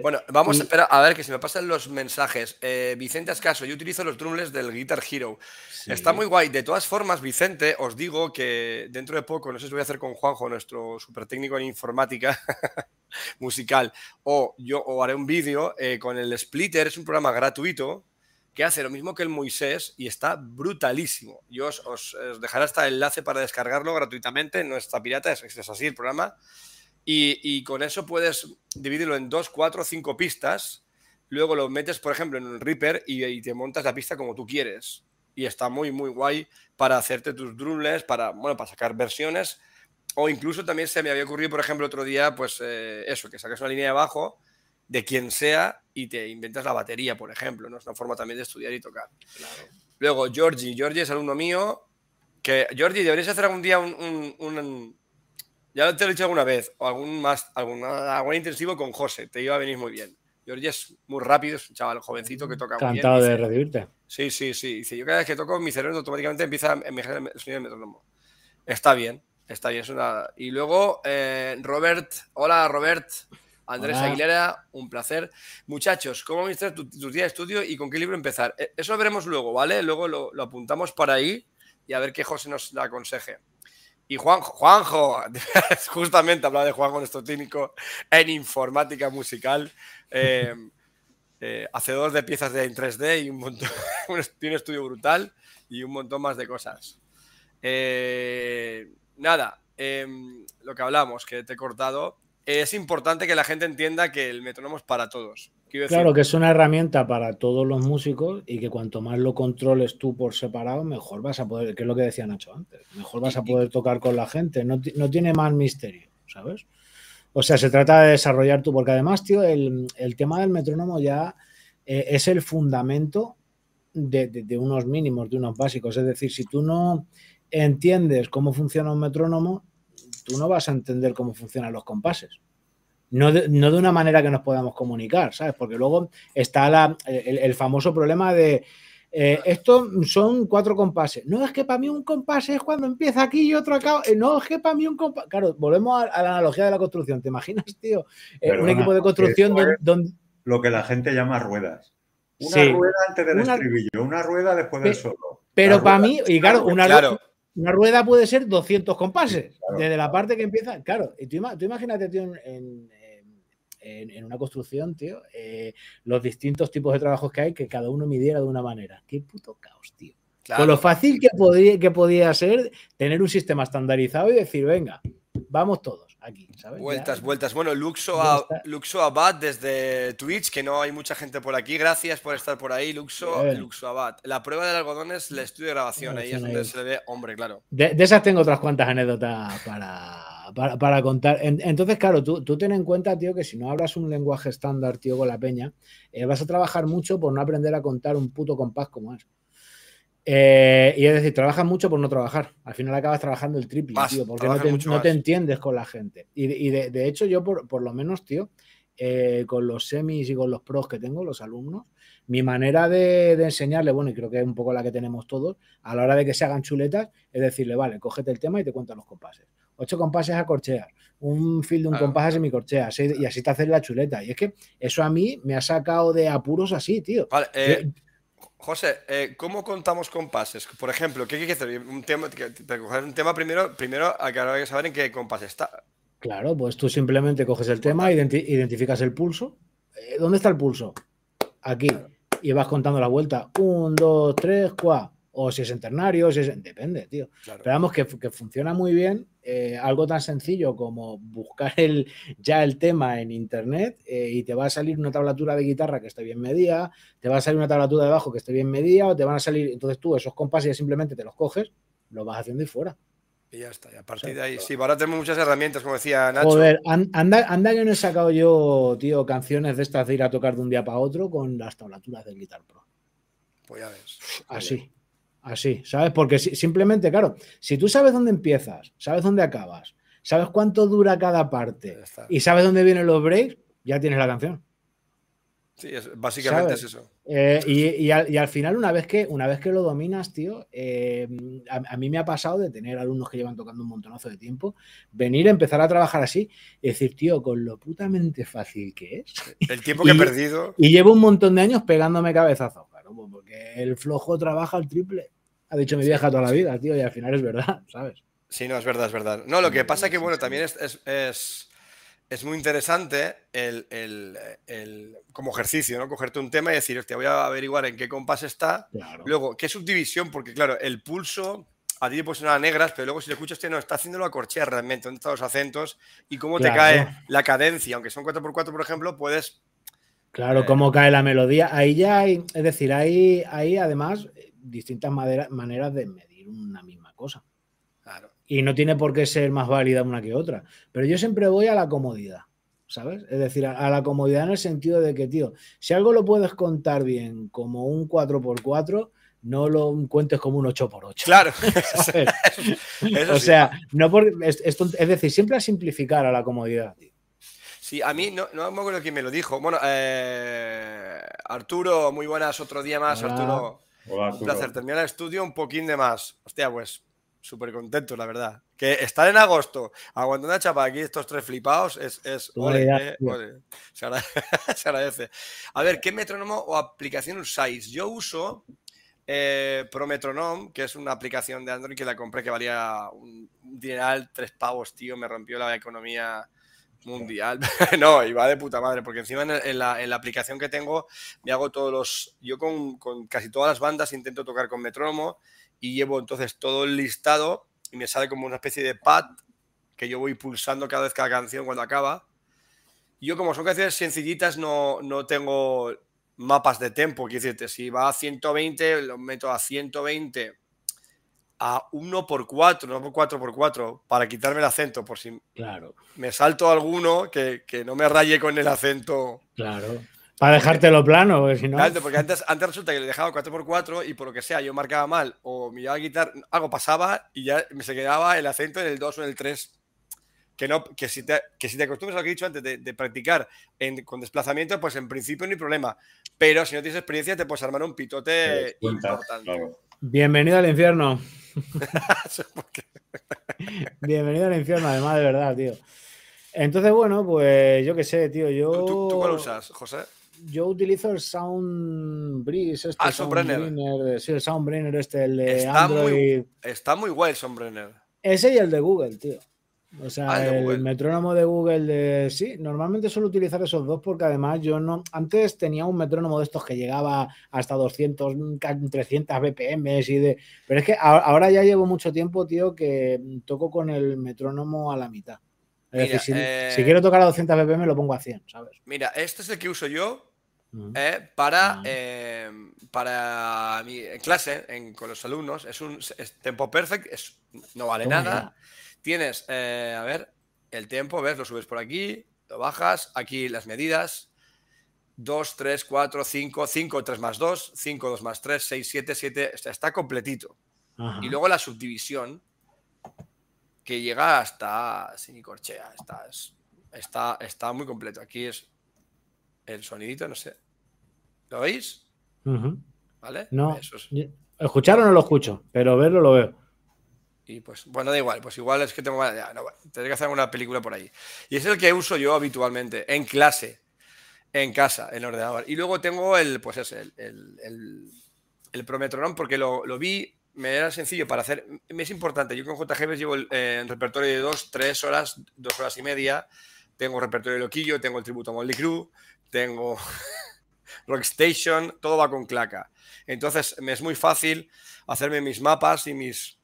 Bueno, vamos a esperar a ver que si me pasan los mensajes. Eh, Vicente Ascaso, yo utilizo los drumless del Guitar Hero. Está muy guay. De todas formas, Vicente, os digo que dentro de poco, no sé si voy a hacer con Juanjo, nuestro super técnico en informática musical, o yo o haré un vídeo eh, con el Splitter, es un programa gratuito que hace lo mismo que el Moisés y está brutalísimo. Yo os, dejaré hasta el enlace para descargarlo gratuitamente, no está pirata, es, es así el programa. Y, con eso puedes dividirlo en dos, cuatro, cinco pistas. Luego lo metes, por ejemplo, en un Reaper y, te montas la pista como tú quieres. Y está muy, muy guay para hacerte tus drumless, para, bueno, para sacar versiones. O incluso también se me había ocurrido, por ejemplo, otro día, pues eh, eso, que saques una línea de bajo de quien sea y te inventas la batería, por ejemplo. ¿no? Es una forma también de estudiar y tocar. Luego, Georgie. Georgie es alumno mío. Que, Georgie, deberías hacer algún día un, ya te lo he dicho alguna vez, o algún más, alguna, algún intensivo con José, te iba a venir muy bien. George es muy rápido, es un chaval jovencito que toca
muy bien. Encantado de recibirte.
Sí, sí, sí. Dice, yo cada vez que toco, mi cerebro automáticamente empieza a envejecer el sonido del metrónomo. Está bien, está bien. Es una... Y luego, eh, Robert, hola Robert, Andrés Aguilera, un placer. Muchachos, ¿cómo administrar tu, tu, día de estudio y con qué libro empezar? Eh, eso lo veremos luego, ¿vale? Luego lo, lo apuntamos para ahí y a ver qué José nos aconseje. Y Juanjo, Juanjo, justamente hablaba de Juanjo, nuestro técnico en informática musical, eh, eh, hacedor de piezas de, en 3D y un montón, tiene un estudio brutal y un montón más de cosas. Eh, nada, em, lo que hablamos, que te he cortado, es importante que la gente entienda que el metrónomo es para todos.
Claro, que es una herramienta para todos los músicos y que cuanto más lo controles tú por separado, mejor vas a poder, que es lo que decía Nacho antes, mejor vas a poder tocar con la gente. No, tiene más misterio, ¿sabes? O sea, se trata de desarrollar tú, porque además, tío, el, tema del metrónomo ya eh, es el fundamento de, de, unos mínimos, de unos básicos. Es decir, si tú no entiendes cómo funciona un metrónomo, tú no vas a entender cómo funcionan los compases. No de, una manera que nos podamos comunicar, ¿sabes? Porque luego está el, famoso problema de eh, esto son cuatro compases. No, es que para mí un compás es cuando empieza aquí y otro acá. Eh, no, es que para mí un compás. Claro, volvemos a, la analogía de la construcción. ¿Te imaginas, tío? Eh, un equipo de construcción donde,
Lo que la gente llama ruedas. Una rueda antes del estribillo, una rueda después del solo.
Pero para mí, y claro, una, claro. Una rueda puede ser 200 compases, desde la parte que empieza. Claro, y tú, imagínate, tío, en, una construcción, tío, eh, los distintos tipos de trabajos que hay, que cada uno midiera de una manera. Qué puto caos, tío. Con lo fácil que podía, que podía ser tener un sistema estandarizado y decir, venga, vamos todos aquí, ¿sabes?
Vueltas, vueltas. Bueno, Luxo, a, Luxo Abad desde Twitch, que no hay mucha gente por aquí. Gracias por estar por ahí, Luxo, Luxo Abad. La prueba del algodón es el estudio de grabación, ahí es donde se ve, hombre, claro.
De, esas tengo otras cuantas anécdotas para, para, contar. entonces, claro, tú, tú, ten en cuenta, tío, que si no hablas un lenguaje estándar, tío, con la peña, eh, vas a trabajar mucho por no aprender a contar un puto compás como es. Eh, y es decir, trabajas mucho por no trabajar. Al final acabas trabajando el triple, tío, porque no te, entiendes con la gente. Y, de, hecho, yo, por, lo menos, tío, eh, con los semis y con los pros que tengo, los alumnos, mi manera de, enseñarle, bueno, y creo que es un poco la que tenemos todos, a la hora de que se hagan chuletas, es decirle, vale, cógete el tema y te cuento los compases. Ocho compases a corchear, un fil de un compás a semicorchea, y así te haces la chuleta. Y es que eso a mí me ha sacado de apuros así, tío.
Vale, eh, José, eh, ¿cómo contamos compases? Por ejemplo, ¿qué hay que hacer? Un tema, un tema primero, primero hay que saber en qué compás está.
Claro, pues tú simplemente coges el tema, identificas el pulso. Eh, ¿Dónde está el pulso? Aquí. Y vas contando la vuelta. Un, dos, tres, cuatro o si es en ternario, si es depende, tío. Pero que, funciona muy bien. Eh, algo tan sencillo como buscar el, ya el tema en internet eh, y te va a salir una tablatura de guitarra que esté bien medida, te va a salir una tablatura de bajo que esté bien medida, o te van a salir, entonces tú esos compases simplemente te los coges, los vas haciendo y fuera.
Y ya está. Y a partir de ahí, sí, ahora tenemos muchas herramientas, como decía Nacho.
Joder, anda, anda que no he sacado yo, tío, canciones de estas de ir a tocar de un día para otro con las tablaturas del Guitar Pro.
Pues ya ves.
Así, así, ¿sabes? Porque simplemente, claro, si tú sabes dónde empiezas, sabes dónde acabas, sabes cuánto dura cada parte y sabes dónde vienen los breaks, ya tienes la canción.
Sí, básicamente es eso.
Eh, y, al, final, una vez que, una vez que lo dominas, tío, eh, a, mí me ha pasado de tener alumnos que llevan tocando un montonazo de tiempo, venir a empezar a trabajar así y decir, tío, con lo putamente fácil que es.
El tiempo que he perdido.
Y llevo un montón de años pegándome cabezazos, claro, pues porque el flojo trabaja al triple. Ha dicho mi vieja toda la vida, tío, y al final es verdad, ¿sabes?
Sí, no, es verdad, es verdad. No, lo que pasa es que, bueno, también es es muy interesante el, como ejercicio, ¿no? Cogerte un tema y decir, hostia, voy a averiguar en qué compás está. Luego, ¿qué subdivisión? Porque, claro, el pulso a ti te puede sonar a negras, pero luego si le escuchas, no, está haciéndolo a corchea realmente, dónde están los acentos y cómo te cae la cadencia. Aunque son 4x4, por ejemplo, puedes.
Claro, cómo cae la melodía. Ahí ya hay, es decir, hay, hay además distintas maneras de medir una misma cosa. Claro y no tiene por qué ser más válida una que otra. Pero yo siempre voy a la comodidad, ¿sabes? Es decir, a, la comodidad en el sentido de que, tío, si algo lo puedes contar bien como un 4x4, no lo cuentes como un 8x8.
Claro.
o sea, no por, es, es, decir, siempre a simplificar a la comodidad, tío.
Sí, a mí no, no me acuerdo quién me lo dijo. Bueno, eh, Arturo, muy buenas, otro día más, Arturo.
Hola,
Un placer. Terminar el estudio un poquín de más. Hostia, pues súper contento, la verdad. Que estar en agosto aguantando una chapa aquí, estos tres flipados, es. es eh, se, agradece, A ver, ¿qué metrónomo o aplicación usáis? Yo uso eh, ProMetronom, que es una aplicación de Android que la compré que valía un dineral, tres pavos, tío, me rompió la economía mundial. no, y va de puta madre, porque encima en, la, aplicación que tengo me hago todos los... Yo con, casi todas las bandas intento tocar con metrónomo y llevo entonces todo el listado y me sale como una especie de pad que yo voy pulsando cada vez cada canción cuando acaba. Yo como son canciones sencillitas no, no tengo mapas de tempo, quiero decirte, si va a 120 lo meto a 120 a 1 por 4, no por 4 por 4, para quitarme el acento, por si
claro.
me salto alguno que, que no me raye con el acento.
Claro. Para dejártelo plano, porque si no.
Claro, porque antes, antes resulta que le dejaba 4x4 y por lo que sea yo marcaba mal o me iba a quitar, algo pasaba y ya me se quedaba el acento en el 2 o en el 3. Que, no, que, si te, que si te acostumbras a lo que he dicho antes de, practicar con desplazamiento, pues en principio no hay problema. Pero si no tienes experiencia, te puedes armar un pitote importante.
Bienvenido al infierno. Bienvenido al infierno, además, de verdad, tío. Entonces, bueno, pues yo qué sé, tío. Yo...
¿Tú, tú cuál usas, José?
yo utilizo el Sound Breeze, este
ah, Soundbrenner.
Sí, el Soundbrenner este, el de
está
Android.
Muy, está muy guay el Soundbrenner.
Ese y el de Google, tío. O sea, ah, el, metrónomo de Google de... Sí, normalmente suelo utilizar esos dos porque además yo no... Antes tenía un metrónomo de estos que llegaba hasta 200, 300 BPM y de... Pero es que ahora ya llevo mucho tiempo, tío, que toco con el metrónomo a la mitad. Es decir, si, si, quiero tocar a 200 BPM lo pongo a 100, ¿sabes?
Mira, este es el que uso yo eh, para, eh, para mi clase con los alumnos. Es un tempo perfect, es, no vale nada. Tienes, eh, a ver, el tiempo, ves, lo subes por aquí, lo bajas, aquí las medidas. 2, 3, 4, 5, 5, 3 más 2, 5, 2 más 3, 6, 7, 7, está completito. Y luego la subdivisión, que llega hasta semicorchea, está, está, está muy completo. Aquí es el sonidito, no sé. ¿Lo veis? ¿Vale?
No. Escuchar o no lo escucho, pero verlo lo veo.
Y pues, bueno, da igual, pues igual es que tengo. Ya, tendré que hacer una película por ahí. Y es el que uso yo habitualmente, en clase, en casa, en ordenador. Y luego tengo el, pues es el, el, el, Prometronom, porque lo, lo, vi, me era sencillo para hacer. Me es importante, yo con JGB llevo el, eh, repertorio de dos, tres horas, dos horas y media. Tengo repertorio de Loquillo, tengo el tributo a Molly Crew, tengo Rockstation, todo va con claca. Entonces me es muy fácil hacerme mis mapas y mis,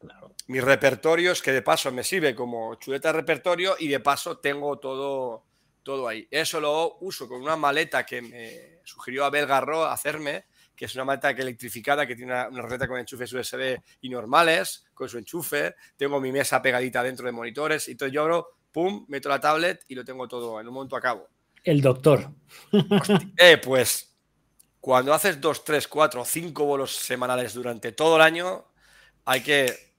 mis repertorios, que de paso me sirve como chuleta de repertorio y de paso tengo todo, todo ahí. Eso lo uso con una maleta que me sugirió Abel Garro hacerme, que es una maleta electrificada que tiene una, una receta con enchufes USB y normales, con su enchufe. Tengo mi mesa pegadita dentro de monitores y todo yo abro, pum, meto la tablet y lo tengo todo en un momento a cabo.
El doctor.
Eh, pues cuando haces dos, tres, cuatro, cinco bolos semanales durante todo el año, hay que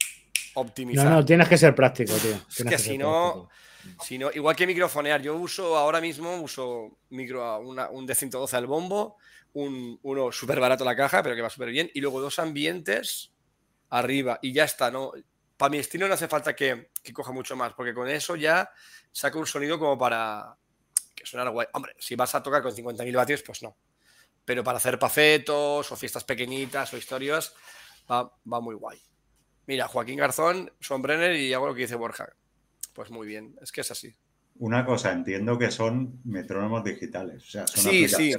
optimizar.
No, no, tienes que ser práctico, tío.
Es que si no,
práctico.
si no, igual que microfonear, yo uso ahora mismo uso micro, una- un de 112 al bombo, un, uno súper barato la caja, pero que va súper bien, y luego dos ambientes arriba, y ya está, ¿no? Para mi estilo no hace falta que, que coja mucho más, porque con eso ya saco un sonido como para que sonara guay. Hombre, si vas a tocar con 50.000 vatios, pues no. Pero para hacer pafetos o fiestas pequeñitas o historias, va, va muy guay. Mira, Joaquín Garzón, Sombrenner y hago lo que dice Borja. Pues muy bien, es que es así.
Una cosa, entiendo que son metrónomos digitales. O sea, son
Sí, sí.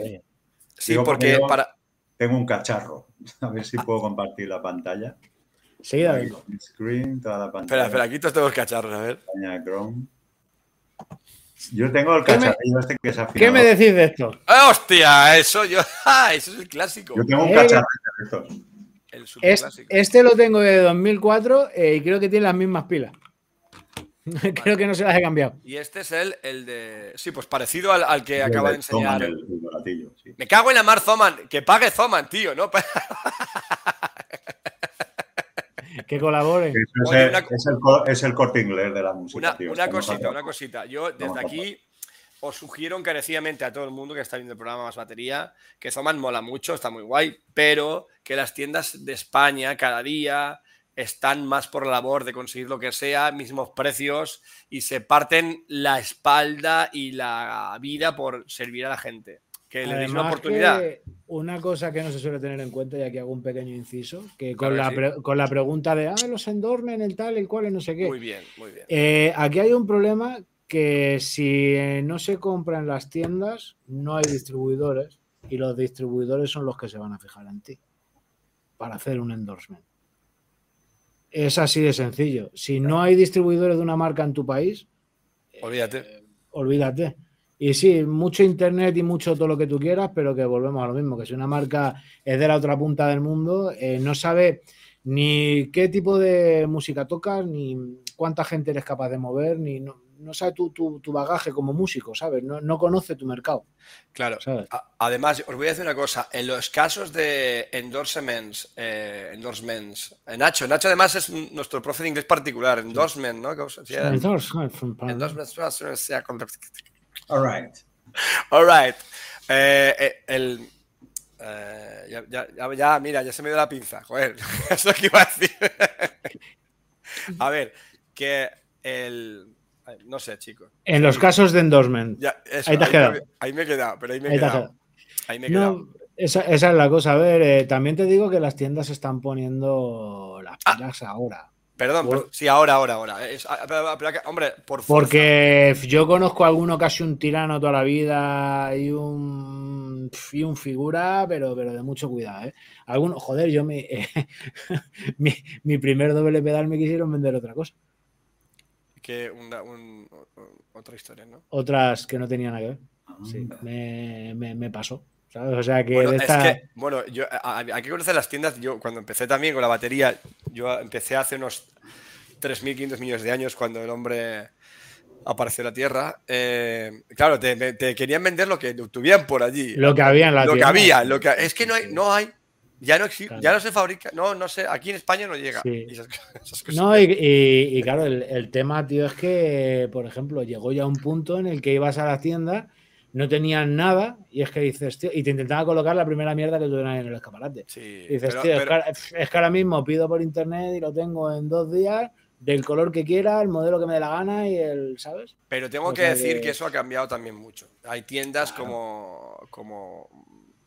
Sí,
Digo,
porque para.
Tengo un cacharro. A ver si puedo compartir la pantalla.
Sí, David.
Screen, toda la pantalla.
Espera, espera, aquí todos tengo cacharros, a ver.
pantalla de Chrome. Yo tengo el
¿Qué me-
cacharrillo este que es
¿Qué
afinado.
me decís de esto?
¡Ah, ¡Hostia! Eso yo. ¡Ah! Eso es el clásico.
Yo tengo un
Eh,
cacharrillo de estos.
El
Es-
superclásico.
este lo tengo de 2004 eh, y creo que tiene las mismas pilas. creo que no se las he cambiado.
Y este es el, el de. Sí, pues parecido al, al que
El
acaba de enseñar.
El, el baratillo, sí.
Me cago en la mar, Zoman. Que pague Zoman, tío, ¿no?
Que colaboren.
Es,
Oye,
el,
una-
es el co- es el corte inglés de la música,
Una,
tío.
una
Estamos
cosita, una cosita. Yo desde aquí os sugiero encarecidamente a todo el mundo que está viendo el programa Más Batería que Zoman mola mucho, está muy guay, pero que las tiendas de España cada día están más por la labor de conseguir lo que sea, mismos precios y se parten la espalda y la vida por servir a la gente. Que le deis una oportunidad.
cosa que no se suele tener en cuenta, y aquí hago un pequeño inciso, que con,
Claro que
la,
sí.
con la pregunta de, ah, los endormen, el tal, el cual, el no sé qué.
Muy bien, muy bien.
Eh, aquí hay un problema que si eh, no se compra en las tiendas, no hay distribuidores y los distribuidores son los que se van a fijar en ti para hacer un endorsement. Es así de sencillo. Si no hay distribuidores de una marca en tu país,
Olvídate.
olvídate. Y sí, mucho internet y mucho todo lo que tú quieras, pero que volvemos a lo mismo, que si una marca es de la otra punta del mundo, eh, no sabe ni qué tipo de música tocas, ni cuánta gente eres capaz de mover, ni no, no sabe tu, tu- tu bagaje como músico, ¿sabes? No, no conoce tu mercado,
Claro.
¿sabes?
Además, os voy a decir una cosa. En los casos de endorsements, eh, endorsements, eh, Nacho, Nacho además es nuestro profe de inglés particular, endorsement, ¿no? ¿Cómo
All right.
All right. Eh, eh, el, eh, ya, ya- ya- ya, mira, ya se me dio la pinza, joder. Eso que iba a decir. a ver, que el. No sé, chicos.
En los casos de endorsement.
Ya, eso,
Ahí te has
me-
quedado.
ahí me he quedado, pero ahí me he
Ahí
quedado.
quedado.
Ahí me he quedado.
No, esa, esa es la cosa. A ver, eh, también te digo que las tiendas están poniendo las
Ah.
pilas ahora.
Perdón,
Por-
pero- sí, ahora, ahora, ahora. Es- ah, pero- pero- hombre, por fuerza.
Porque yo conozco a alguno casi un tirano toda la vida y un, y un figura, pero, pero de mucho cuidado. ¿eh? Alguno, joder, yo me, mi, mi primer doble pedal me quisieron vender otra cosa.
Que una- un- un- otra historia, ¿no?
Otras que no tenían nada que ver.
Ah,
Sí, me, me- me pasó. ¿Sabes? O sea que
Bueno,
de
es
esta-
que, bueno, yo, hay que conocer las tiendas. Yo, cuando empecé también con la batería, yo empecé hace unos 3.500 millones de años, cuando el hombre apareció en la Tierra. eh, claro, te, te querían vender lo que tuvieran por allí.
lo que había en la
lo que
tienda.
había, lo que es que no hay, no hay, ya no existe,
Claro.
ya no se fabrica, no, no sé, aquí en España no llega.
Sí.
Y esas- esas cosas.
No, y, y- y claro, el, el tema, tío, es que, por ejemplo, llegó ya un punto en el que ibas a la tienda, no tenían nada, y es que dices, tío, y te intentaba colocar la primera mierda que tuvieran en el escaparate.
Sí,
Y dices,
pero-
tío, es, que, ahora- es que ahora mismo pido por internet y lo tengo en dos días, del color que quiera, el modelo que me dé la gana y el, ¿sabes?
Pero tengo
O
que decir
que-
que eso ha cambiado también mucho. Hay tiendas
Claro.
como, como.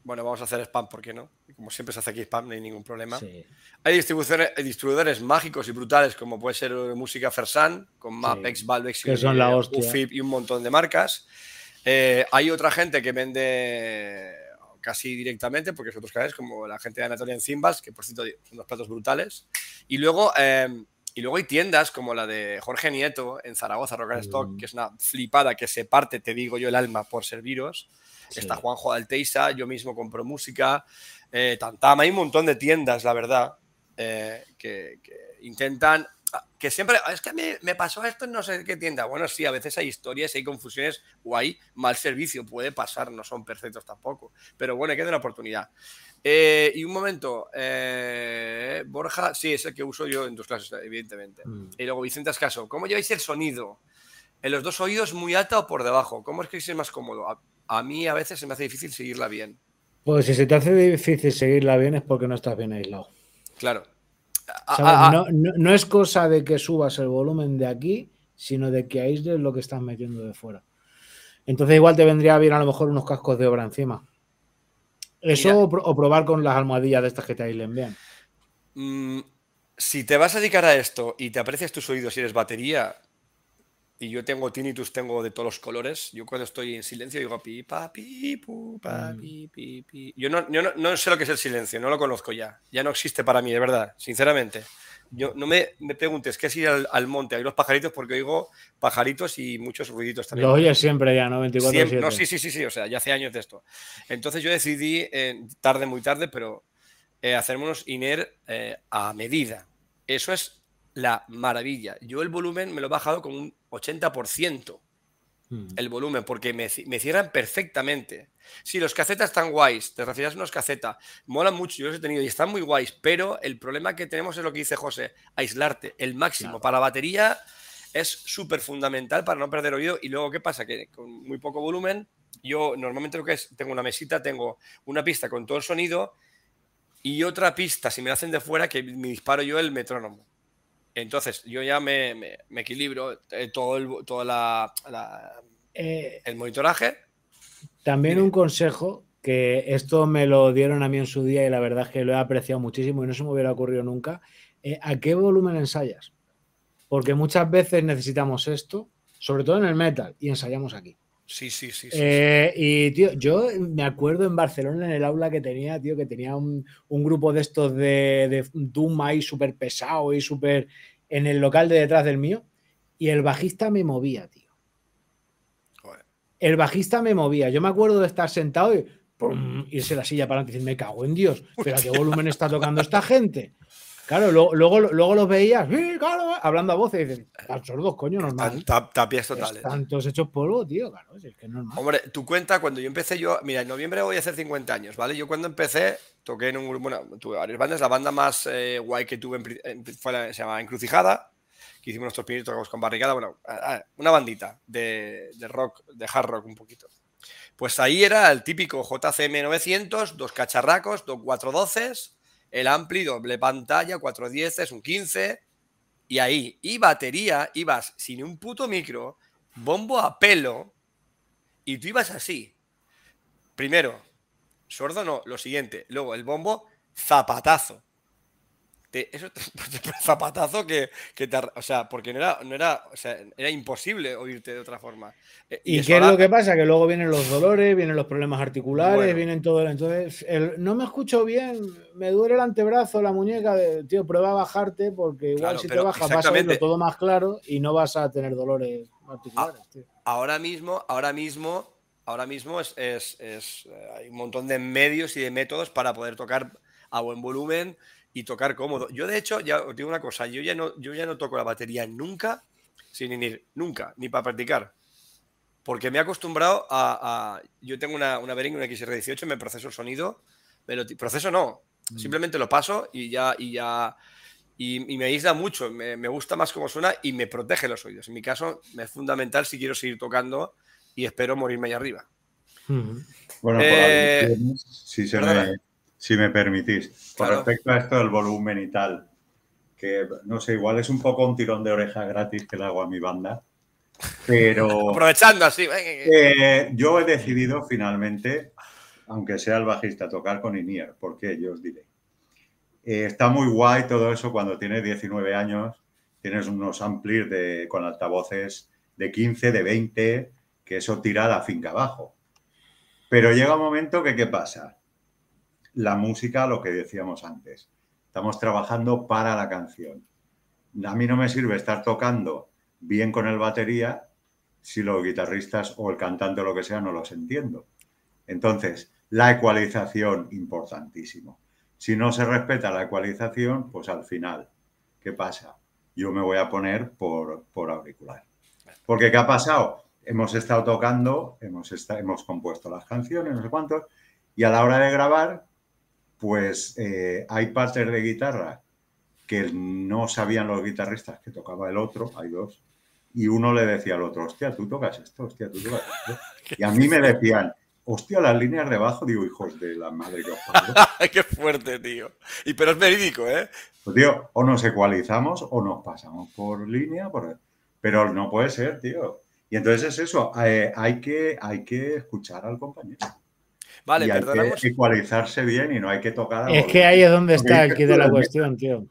Bueno, vamos a hacer spam, ¿por qué no? Como siempre se hace aquí spam, no hay ningún problema.
Sí.
Hay distribuciones, distribuidores mágicos y brutales, como puede ser Música Fersan, con Mapex, Valvex
que son la hostia.
Ufip y un montón de marcas. Eh, hay otra gente que vende casi directamente, porque es otros canales, como la gente de Anatolia en Cimbas, que por cierto son unos platos brutales. Y luego, eh, Y luego hay tiendas como la de Jorge Nieto en Zaragoza, Rock and Stock,
Mm.
que es una flipada que se parte, te digo yo, el alma por serviros.
Sí.
Está Juanjo Alteisa, yo mismo compro música, eh, Tantama, hay un montón de tiendas, la verdad, eh, que, que intentan, que siempre, "Ah, es que me, me pasó esto en no sé qué tienda. Bueno, sí, a veces hay historias, hay confusiones o hay mal servicio, puede pasar, no son perfectos tampoco. Pero bueno, hay que dar una oportunidad. Eh, y un momento, eh, Borja, sí, es el que uso yo en tus clases, evidentemente.
Mm.
Y luego Vicente Ascaso, ¿cómo lleváis el sonido? ¿En los dos oídos muy alta o por debajo? ¿Cómo es que es más cómodo? A, a mí a veces se me hace difícil seguirla bien.
Pues si se te hace difícil seguirla bien es porque no estás bien aislado.
Claro.
No, no- no es cosa de que subas el volumen de aquí, sino de que aísles lo que estás metiendo de fuera. Entonces igual te vendría bien a lo mejor unos cascos de obra encima. Eso
Mira.
o, pro- o probar con las almohadillas de estas que te aíslen bien.
mm, si te vas a dedicar a esto y te aprecias tus oídos y eres batería, y yo tengo tinnitus, tengo de todos los colores, yo cuando estoy en silencio digo pi, pa, pi, pu, pa,
Mm.
pi, pi, pi. Yo, no, yo no, no sé lo que es el silencio, no lo conozco ya. Ya no existe para mí, de verdad, sinceramente. Yo, no me, me preguntes qué es ir al, al monte oír los pajaritos porque oigo pajaritos y muchos ruiditos también.
Lo oyes siempre ya, ¿no? 24
Siempre- no, sí, sí, sí, sí, o sea, ya hace años de esto. Entonces yo decidí, eh, tarde, muy tarde, pero eh, hacerme unos INER eh, a medida. Eso es la maravilla. Yo el volumen me lo he bajado con un 80%
Mm.
el volumen, porque me, ci- me cierran perfectamente. Sí, los casetas están guays, te refieres a unos casetas, molan mucho, yo los he tenido y están muy guays, pero el problema que tenemos es lo que dice José, aislarte, el máximo.
Claro.
Para la batería es súper fundamental para no perder oído y luego, ¿qué pasa? Que con muy poco volumen, yo normalmente lo que es, tengo una mesita, tengo una pista con todo el sonido y otra pista, si me la hacen de fuera, que me disparo yo el metrónomo. Entonces, yo ya me, me- me equilibro eh, todo el, toda la- la,
Eh,
el monitoraje.
También un consejo, que esto me lo dieron a mí en su día y la verdad es que lo he apreciado muchísimo y no se me hubiera ocurrido nunca. eh, ¿A qué volumen ensayas? Porque muchas veces necesitamos esto, sobre todo en el metal, y ensayamos aquí.
Sí, sí, sí. sí,
Eh, y tío, yo me acuerdo en Barcelona en el aula que tenía, tío, que tenía un, un grupo de estos de, de Doom ahí súper pesado y súper en el local de detrás del mío, y el bajista me movía, tío.
Joder.
El bajista me movía. Yo me acuerdo de estar sentado y ¡pum! irse la silla para adelante y decir, me cago en Dios, pero ¿a qué volumen está tocando esta gente? Claro, luego, luego, luego los veías, "Sí, claro", hablando a voces y dices, están sordos, coño, normal.
Tap- tapias totales.
Están todos hechos polvo, tío, claro, si es que es normal.
Hombre, tu cuenta, cuando yo empecé yo, mira, en noviembre voy a hacer 50 años, ¿vale? Yo cuando empecé toqué en un grupo, bueno, tuve varias bandas, la banda más eh, guay que tuve en fue la- se llama Encrucijada, que hicimos nuestros pinitos, tocamos con Barricada, bueno, una bandita de, de rock, de hard rock un poquito. Pues ahí era el típico JCM 900, dos cacharracos, dos 412, el ampli, doble pantalla, 410, un 15, y ahí, y batería, ibas sin un puto micro, bombo a pelo, y tú ibas así. Primero, sordo no, lo siguiente. Luego, el bombo, zapatazo. Te- eso, zapatazo que, que te O sea, porque no era, no era, o sea, era imposible oírte de otra forma. Eh,
¿Y,
eso
qué es
ahora-
lo que pasa? Que luego vienen los dolores, vienen los problemas articulares,
Bueno.
vienen todo. Entonces, el- no me escucho bien, me duele el antebrazo, la muñeca. tío, prueba a bajarte porque igual
Claro,
si te bajas vas a oírlo todo más claro y no vas a tener dolores articulares. tío.
ahora mismo, ahora mismo, ahora mismo es, es- es, eh, hay un montón de medios y de métodos para poder tocar a buen volumen y tocar cómodo. Yo, de hecho, ya os digo una cosa, yo ya no, yo ya no toco la batería nunca sin ir, nunca, ni para practicar. Porque me he acostumbrado a. a- yo tengo una, una una XR18, me proceso el sonido. me lo proceso no,
Mm.
simplemente lo paso y ya. Y ya y, y me aísla mucho, me, me gusta más cómo suena y me protege los oídos. En mi caso, me es fundamental si quiero seguir tocando y espero morirme ahí arriba.
Ujú.
Bueno, por
Eh,
alusiones, si, se me, si me permitís, con respecto a esto del volumen y tal, que no sé, igual es un poco un tirón de oreja gratis que le hago a mi banda, pero
Aprovechando así.
eh, yo he decidido finalmente, aunque sea el bajista, tocar con Inier, porque yo os diré. Eh, está muy guay todo eso cuando tienes 19 años, tienes unos amplis de, con altavoces de 15, de 20, que eso tira la finca abajo. Pero llega un momento que, ¿qué pasa? La música, lo que decíamos antes, estamos trabajando para la canción. a mí no me sirve estar tocando bien con el batería si los guitarristas o el cantante o lo que sea no los entiendo. Entonces, la ecualización, importantísimo. Si no se respeta la ecualización, pues al final, ¿qué pasa? Yo me voy a poner por, por auricular. Porque ¿qué ha pasado? Hemos estado tocando, hemos, hemos compuesto las canciones, no sé cuántos, y a la hora de grabar, pues eh, hay partes de guitarra que no sabían los guitarristas que tocaba el otro, hay dos, y uno le decía al otro, hostia, tú tocas esto, hostia, tú tocas esto. Y a mí me decían, hostia, las líneas de abajo, digo, hijos de la madre que os
Qué fuerte, tío. Y pero es verídico, ¿eh?
Pues, tío, o nos ecualizamos o nos pasamos por línea, por... pero no puede ser, tío. Y entonces es eso, eh, hay, que, hay que escuchar al compañero.
Vale,
y hay
perdonamos.
que ecualizarse bien y no hay que tocar.
Es que ahí es donde está el de la cuestión, tío.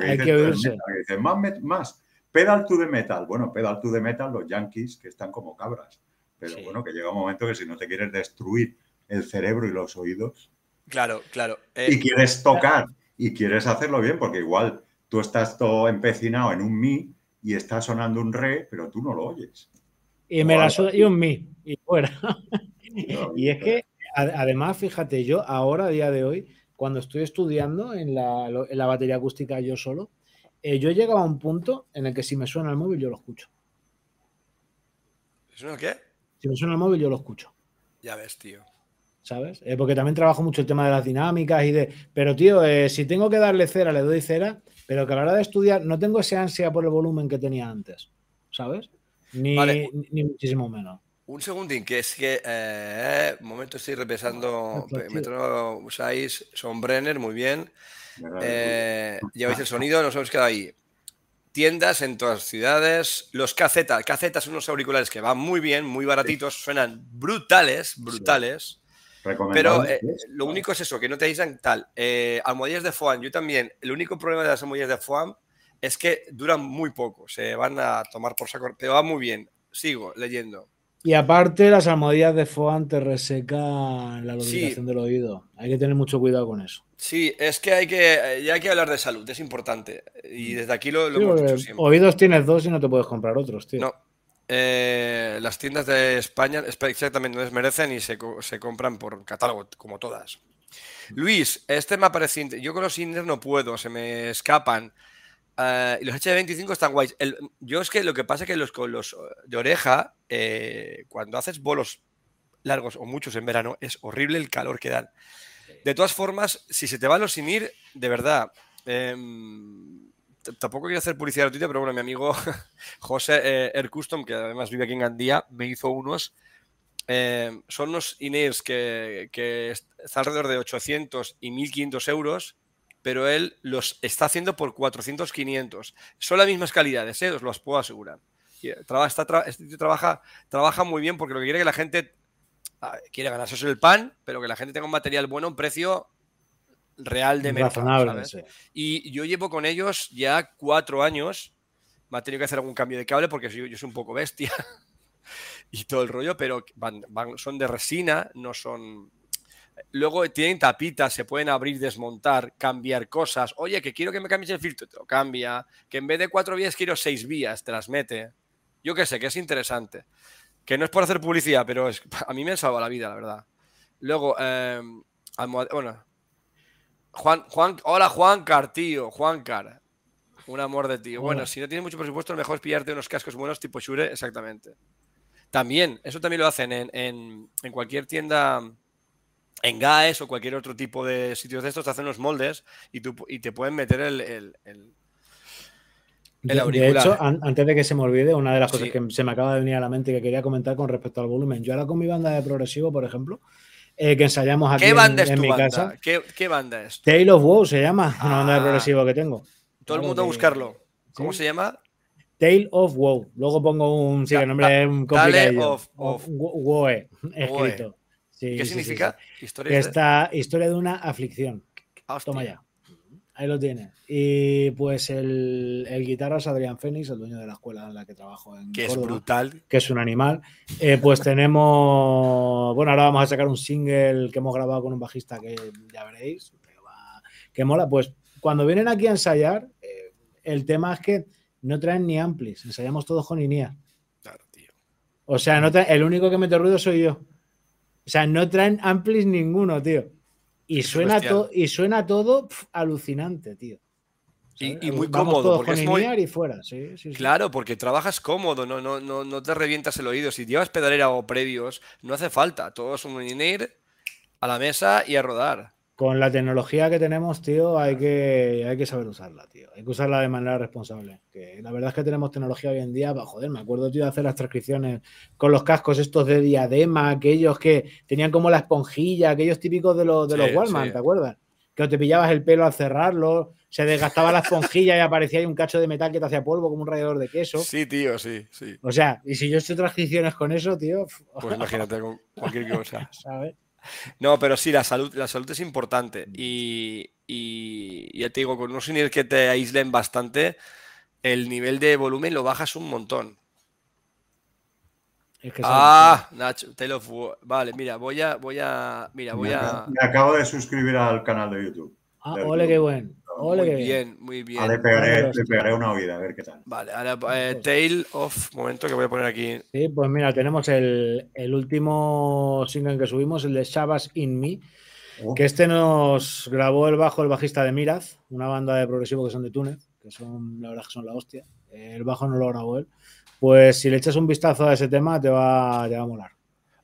que
Hay que oírse.
más, más. Pedal to the metal. Bueno, pedal to the metal, los yankees que están como cabras. Pero
Sí.
bueno, que llega un momento que si no te quieres destruir el cerebro y los oídos
Claro, claro. eh,
y quieres tocar y quieres hacerlo bien, porque igual tú estás todo empecinado en un mi y está sonando un re, pero tú no lo oyes.
Y me la suda y un mi y fuera.
No,
Y es que, además, fíjate, yo ahora, a día de hoy, cuando estoy estudiando en la, en la batería acústica yo solo, eh, yo he llegado a un punto en el que si me suena el móvil, yo lo escucho.
¿Es una qué?
Si me suena el móvil, yo lo escucho.
Ya ves, tío.
¿Sabes? Eh, porque también trabajo mucho el tema de las dinámicas y de. Pero, tío, eh, si tengo que darle cera, le doy cera, pero que a la hora de estudiar no tengo ese ansia por el volumen que tenía antes. ¿Sabes? Ni,
Vale.
ni- ni muchísimo menos.
Un segundín, que es que, eh, un momento estoy repasando,
Perfecto, tío.
Metro usáis Brenner, muy bien. Eh, lleváis el sonido, nos hemos quedado ahí. Tiendas en todas las ciudades. Los KZ, KZ son unos auriculares que van muy bien, muy baratitos, suenan brutales, brutales. Pero
Recomendable,
eh,
¿sí?
lo único es eso, que no te aíslan tal. Eh, almohadillas de foam, yo también. El único problema de las almohadillas de foam es que duran muy poco, se van a tomar por saco, pero va muy bien. Sigo leyendo.
Y aparte, las almohadillas de foam te resecan la lubricación del oído. Hay que tener mucho cuidado con eso.
Sí, es que hay que, eh, ya hay que hablar de salud, es importante. Y desde aquí lo, lo
Sí,
hemos dicho siempre.
oídos tienes dos y no te puedes comprar otros, tío.
No. Eh, las tiendas de España exactamente no desmerecen y se, se compran por catálogo, como todas. Luis, este me parece. int- Yo con los indies no puedo, se me escapan. Eh, y los H25 están guays. El- yo es que lo que pasa es que los, con los de oreja, eh, cuando haces bolos largos o muchos en verano, es horrible el calor que dan. De todas formas, si se te van los sin ir, de verdad. em, tampoco quiero hacer publicidad gratuita, pero bueno, mi amigo José eh, Air Custom, que además vive aquí en Gandía, me hizo unos. eh, son unos in-ears que, que est- está alrededor de 800 y 1500 euros, pero él los está haciendo por 400, 500. Son las mismas calidades, ¿eh? os los puedo asegurar. Eh, traba- está tra- este tío trabaja, trabaja muy bien porque lo que quiere es que la gente ah, quiere ganarse el pan, pero que la gente tenga un material bueno a un precio real de mercado.
Sí.
Y yo llevo con ellos ya cuatro años. Me ha tenido que hacer algún cambio de cable porque yo, yo soy un poco bestia y todo el rollo, pero van, van- son de resina, no son. Luego tienen tapitas, se pueden abrir, desmontar, cambiar cosas. Oye, que quiero que me cambies el filtro, te lo cambia. Que en vez de cuatro vías quiero seis vías, te las mete. Yo qué sé, que es interesante. Que no es por hacer publicidad, pero es, a mí me han salvado la vida, la verdad. Luego, eh, almohad- bueno, Juan, Juan, hola Juancar, tío, Juancar. Un amor de tío. Bueno, si no tienes mucho presupuesto, lo mejor es pillarte unos cascos buenos tipo Shure, exactamente. También, eso también lo hacen en, en- en cualquier tienda, en GAES o cualquier otro tipo de sitios de estos, te hacen unos moldes y, tú, y te pueden meter el, el- el- El
De, de
auricular.
hecho, an- antes de que se me olvide, una de las cosas
Sí.
que se me acaba de venir a la mente y que quería comentar con respecto al volumen. Yo ahora con mi banda de progresivo, por ejemplo, eh, que ensayamos aquí
¿Qué
en,
banda es
en
tu
mi
banda?
casa.
¿Qué, qué banda es?
Tale of Woe se llama, una banda de
Ah.
progresivo que tengo.
Todo el mundo a buscarlo. ¿Cómo
sí.
se llama?
Tale of Woe. Luego pongo un. Sí,
Ta-
que el nombre es un
Tale
complicado.
of- of-
Woe, escrito. Sí,
¿Qué
sí,
significa?
sí.
Historia de-
esta historia de una aflicción.
Hostia.
Toma ya. Ahí lo tienes. Y pues el, el guitarra es Adrián Fénix, el dueño de la escuela en la que trabajo en
Que es brutal.
que es un animal. Eh, pues tenemos. Bueno, ahora vamos a sacar un single que hemos grabado con un bajista que ya veréis, que, va- que mola. Pues cuando vienen aquí a ensayar, eh, el tema es que no traen ni amplis, ensayamos todos con INEA.
Claro, tío.
O sea, no el único que mete ruido soy yo. O sea, no traen amplis ninguno, tío. Y suena,
bestial.
to- y suena todo alucinante, tío.
Y- muy
Vamos
cómodo, porque es muy-
y fuera, sí, sí, sí.
Claro, porque trabajas cómodo, no, no, no, no te revientas el oído. Si llevas pedalera o previos, no hace falta. Todo es un in a la mesa y a rodar.
Con la tecnología que tenemos, tío, hay que, hay que saber usarla, tío. Hay que usarla de manera responsable. Que la verdad es que tenemos tecnología hoy en día, bah, joder, me acuerdo, tío, de hacer las transcripciones con los cascos estos de diadema, aquellos que tenían como la esponjilla, aquellos típicos de los, de los
Sí, sí.
¿te acuerdas? Que te pillabas el pelo al cerrarlo, se desgastaba la esponjilla y aparecía ahí un cacho de metal que te hacía polvo como un rallador de queso.
Sí, tío, sí, sí.
O sea, y si yo he hecho transcripciones con eso, tío,
Pues imagínate con cualquier cosa.
¿sabes?
No, pero sí, la salud, la salud es importante. Y, y ya te digo, con unos in que te aíslen bastante, el nivel de volumen lo bajas un montón.
Es que
Ah, Nacho, Tale of War. Vale, mira, voy a, voy a, mira, voy
me,
a.
acabo- me acabo de suscribir al canal de YouTube.
Ah, ole, qué buen. Ole,
Muy
bien.
muy bien.
Ah, le, pegaré, le una oída, a ver qué tal.
Vale, ahora eh, Tale of. Momento que voy a poner aquí.
Sí, pues mira, tenemos el, el último single que subimos, el de Shabas in Me,
Oh,
que este nos grabó el bajo el bajista de Miraz, una banda de progresivo que son de Túnez, que son, la verdad, que son la hostia. El bajo no lo grabó él. Pues si le echas un vistazo a ese tema, te va, te va a molar.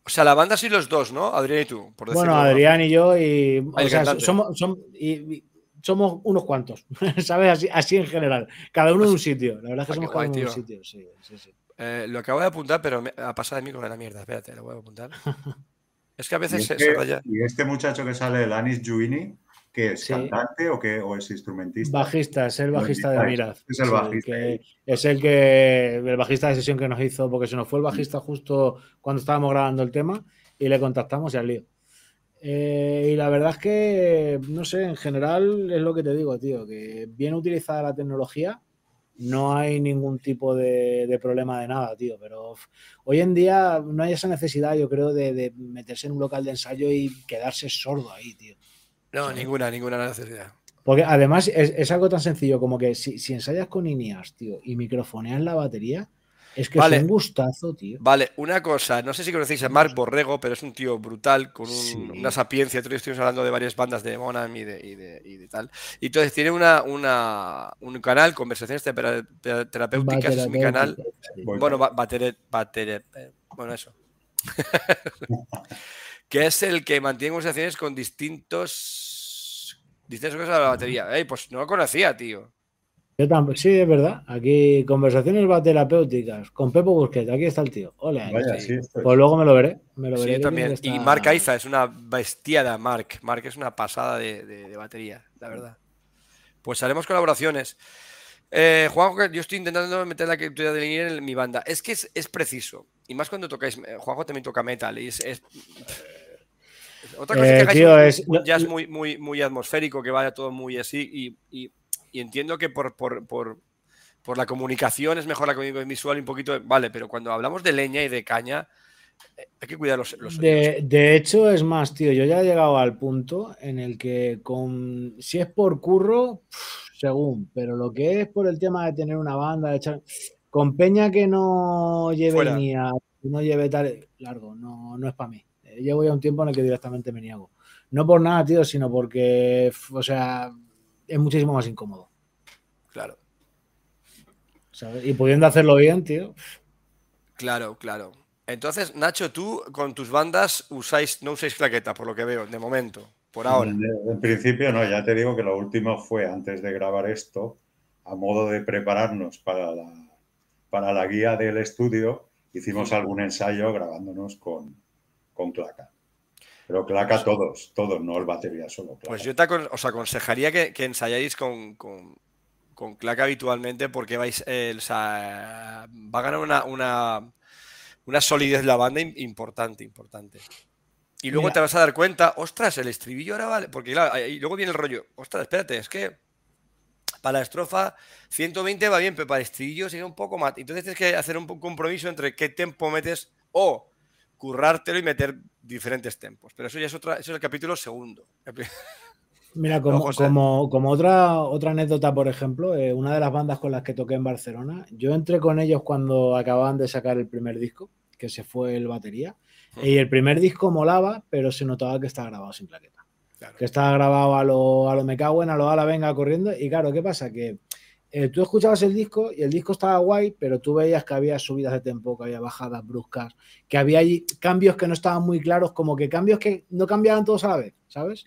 O sea, la banda sí los dos, ¿no? Adrián y tú, por
Bueno. Adrián y yo, y, o sea, somos, som- y- y somos unos cuantos, ¿sabes? Así, así en general. Cada uno de un sitio. La verdad es que
Ah,
somos cada uno de un sitio. Sí, sí, sí.
Eh, lo acabo de apuntar, pero me ha pasado de mí con la mierda. Espérate, lo voy a apuntar. Es que a
y,
veces se,
este,
se raya.
y este muchacho que sale, el Anis Juini, ¿que es
Sí.
cantante o, qué, o es instrumentista?
Bajista, es el bajista de Miraz.
es el
Sí,
bajista.
que es el que el bajista de sesión que nos hizo, porque se nos fue el bajista justo cuando estábamos grabando el tema y le contactamos y al lío. Eh, y la verdad es que, no sé, en general es lo que te digo, tío, que bien utilizada la tecnología, no hay ningún tipo de, de problema de nada, tío, pero hoy en día no hay esa necesidad, yo creo, de, de meterse en un local de ensayo y quedarse sordo ahí, tío.
No, ninguna, ninguna necesidad.
Porque además es, es algo tan sencillo como que si, si ensayas con INEAS, tío, y microfoneas la batería, es que
Vale.
es un gustazo, tío.
Vale, una cosa, no sé si conocéis a Mark Borrego, pero es un tío brutal, con un-
Sí.
una sapiencia. Día estuvimos hablando de varias bandas de Monam y de, y de, y de tal. Y entonces tiene una, una- un canal, Conversaciones Tera- Tera- Terapéuticas, es mi canal.
Sí.
Voy
Bueno, ba- batere- batere- eh, bueno, eso. que es el que mantiene conversaciones con distintos distintas cosas de la batería. Ey, pues no lo conocía, tío.
Yo tampoco, sí, es verdad. Aquí conversaciones terapéuticas con Pepo Busquets, aquí está el tío. Ole, ahí.
Vaya,
sí.
es.
Pues luego me lo veré. Me lo
Sí,
veré
yo
que
también. Y Mark Aiza es una bestiada, Mark. Mark es una pasada de, de- de batería, la verdad. Pues haremos colaboraciones. Eh, Juanjo, yo estoy intentando meter la actividad de línea en mi banda. Es que es, es preciso. Y más cuando tocáis. eh, Juanjo también toca metal. Y es. es- Otra cosa
Eh,
es que hagáis
tío,
un,
es-
un jazz muy, muy, muy atmosférico, que vaya todo muy así. Y, y- y entiendo que por, por, por- por la comunicación es mejor la comunicación visual y un poquito. Vale, pero cuando hablamos de leña y de caña, eh, hay que cuidar los, los.
De, de hecho, es más, tío, yo ya he llegado al punto en el que con si es por curro, pff, según, pero lo que es por el tema de tener una banda, de echar, con peña que no lleve
Fuera.
ni a, no lleve tal largo, no, no es para mí. Eh, Llevo ya un tiempo en el que directamente me niego. No por nada, tío, sino porque, o sea, es muchísimo más incómodo.
Claro.
¿sabes? Y pudiendo hacerlo bien, tío.
Claro, claro. Entonces, Nacho, tú con tus bandas usáis, no usáis claqueta, por lo que veo, de momento, por ahora.
En, en principio, no, ya te digo que lo último fue antes de grabar esto, a modo de prepararnos para la, para la guía del estudio, hicimos algún ensayo grabándonos con, con claca. Pero claca todos, todos, no el batería solo. Claca.
Pues yo te acon- os aconsejaría que, que ensayáis con, con, con claca habitualmente porque vais, eh, o sea, va a ganar una, una, una solidez la banda im- importante, importante. Y luego
Mira.
te vas a dar cuenta, ostras, el estribillo ahora vale, porque claro, luego viene el rollo, ostras, espérate, es que para la estrofa 120 va bien, pero para el estribillo sería un poco más. Entonces tienes que hacer un compromiso entre qué tempo metes o currártelo y meter diferentes tempos. Pero eso ya es otra, eso es el capítulo segundo.
Mira, como, como, como, otra, otra anécdota, por ejemplo, eh, una de las bandas con las que toqué en Barcelona, yo entré con ellos cuando acababan de sacar el primer disco, que se fue el batería, y el primer disco molaba, pero se notaba que estaba grabado sin plaqueta. Que estaba grabado a lo, a lo me cago en, a lo a la venga corriendo, y claro, ¿qué pasa? Que eh, tú escuchabas el disco y el disco estaba guay, pero tú veías que había subidas de tempo, que había bajadas bruscas, que había cambios que no estaban muy claros, como que cambios que no cambiaban todos a la vez, ¿sabes?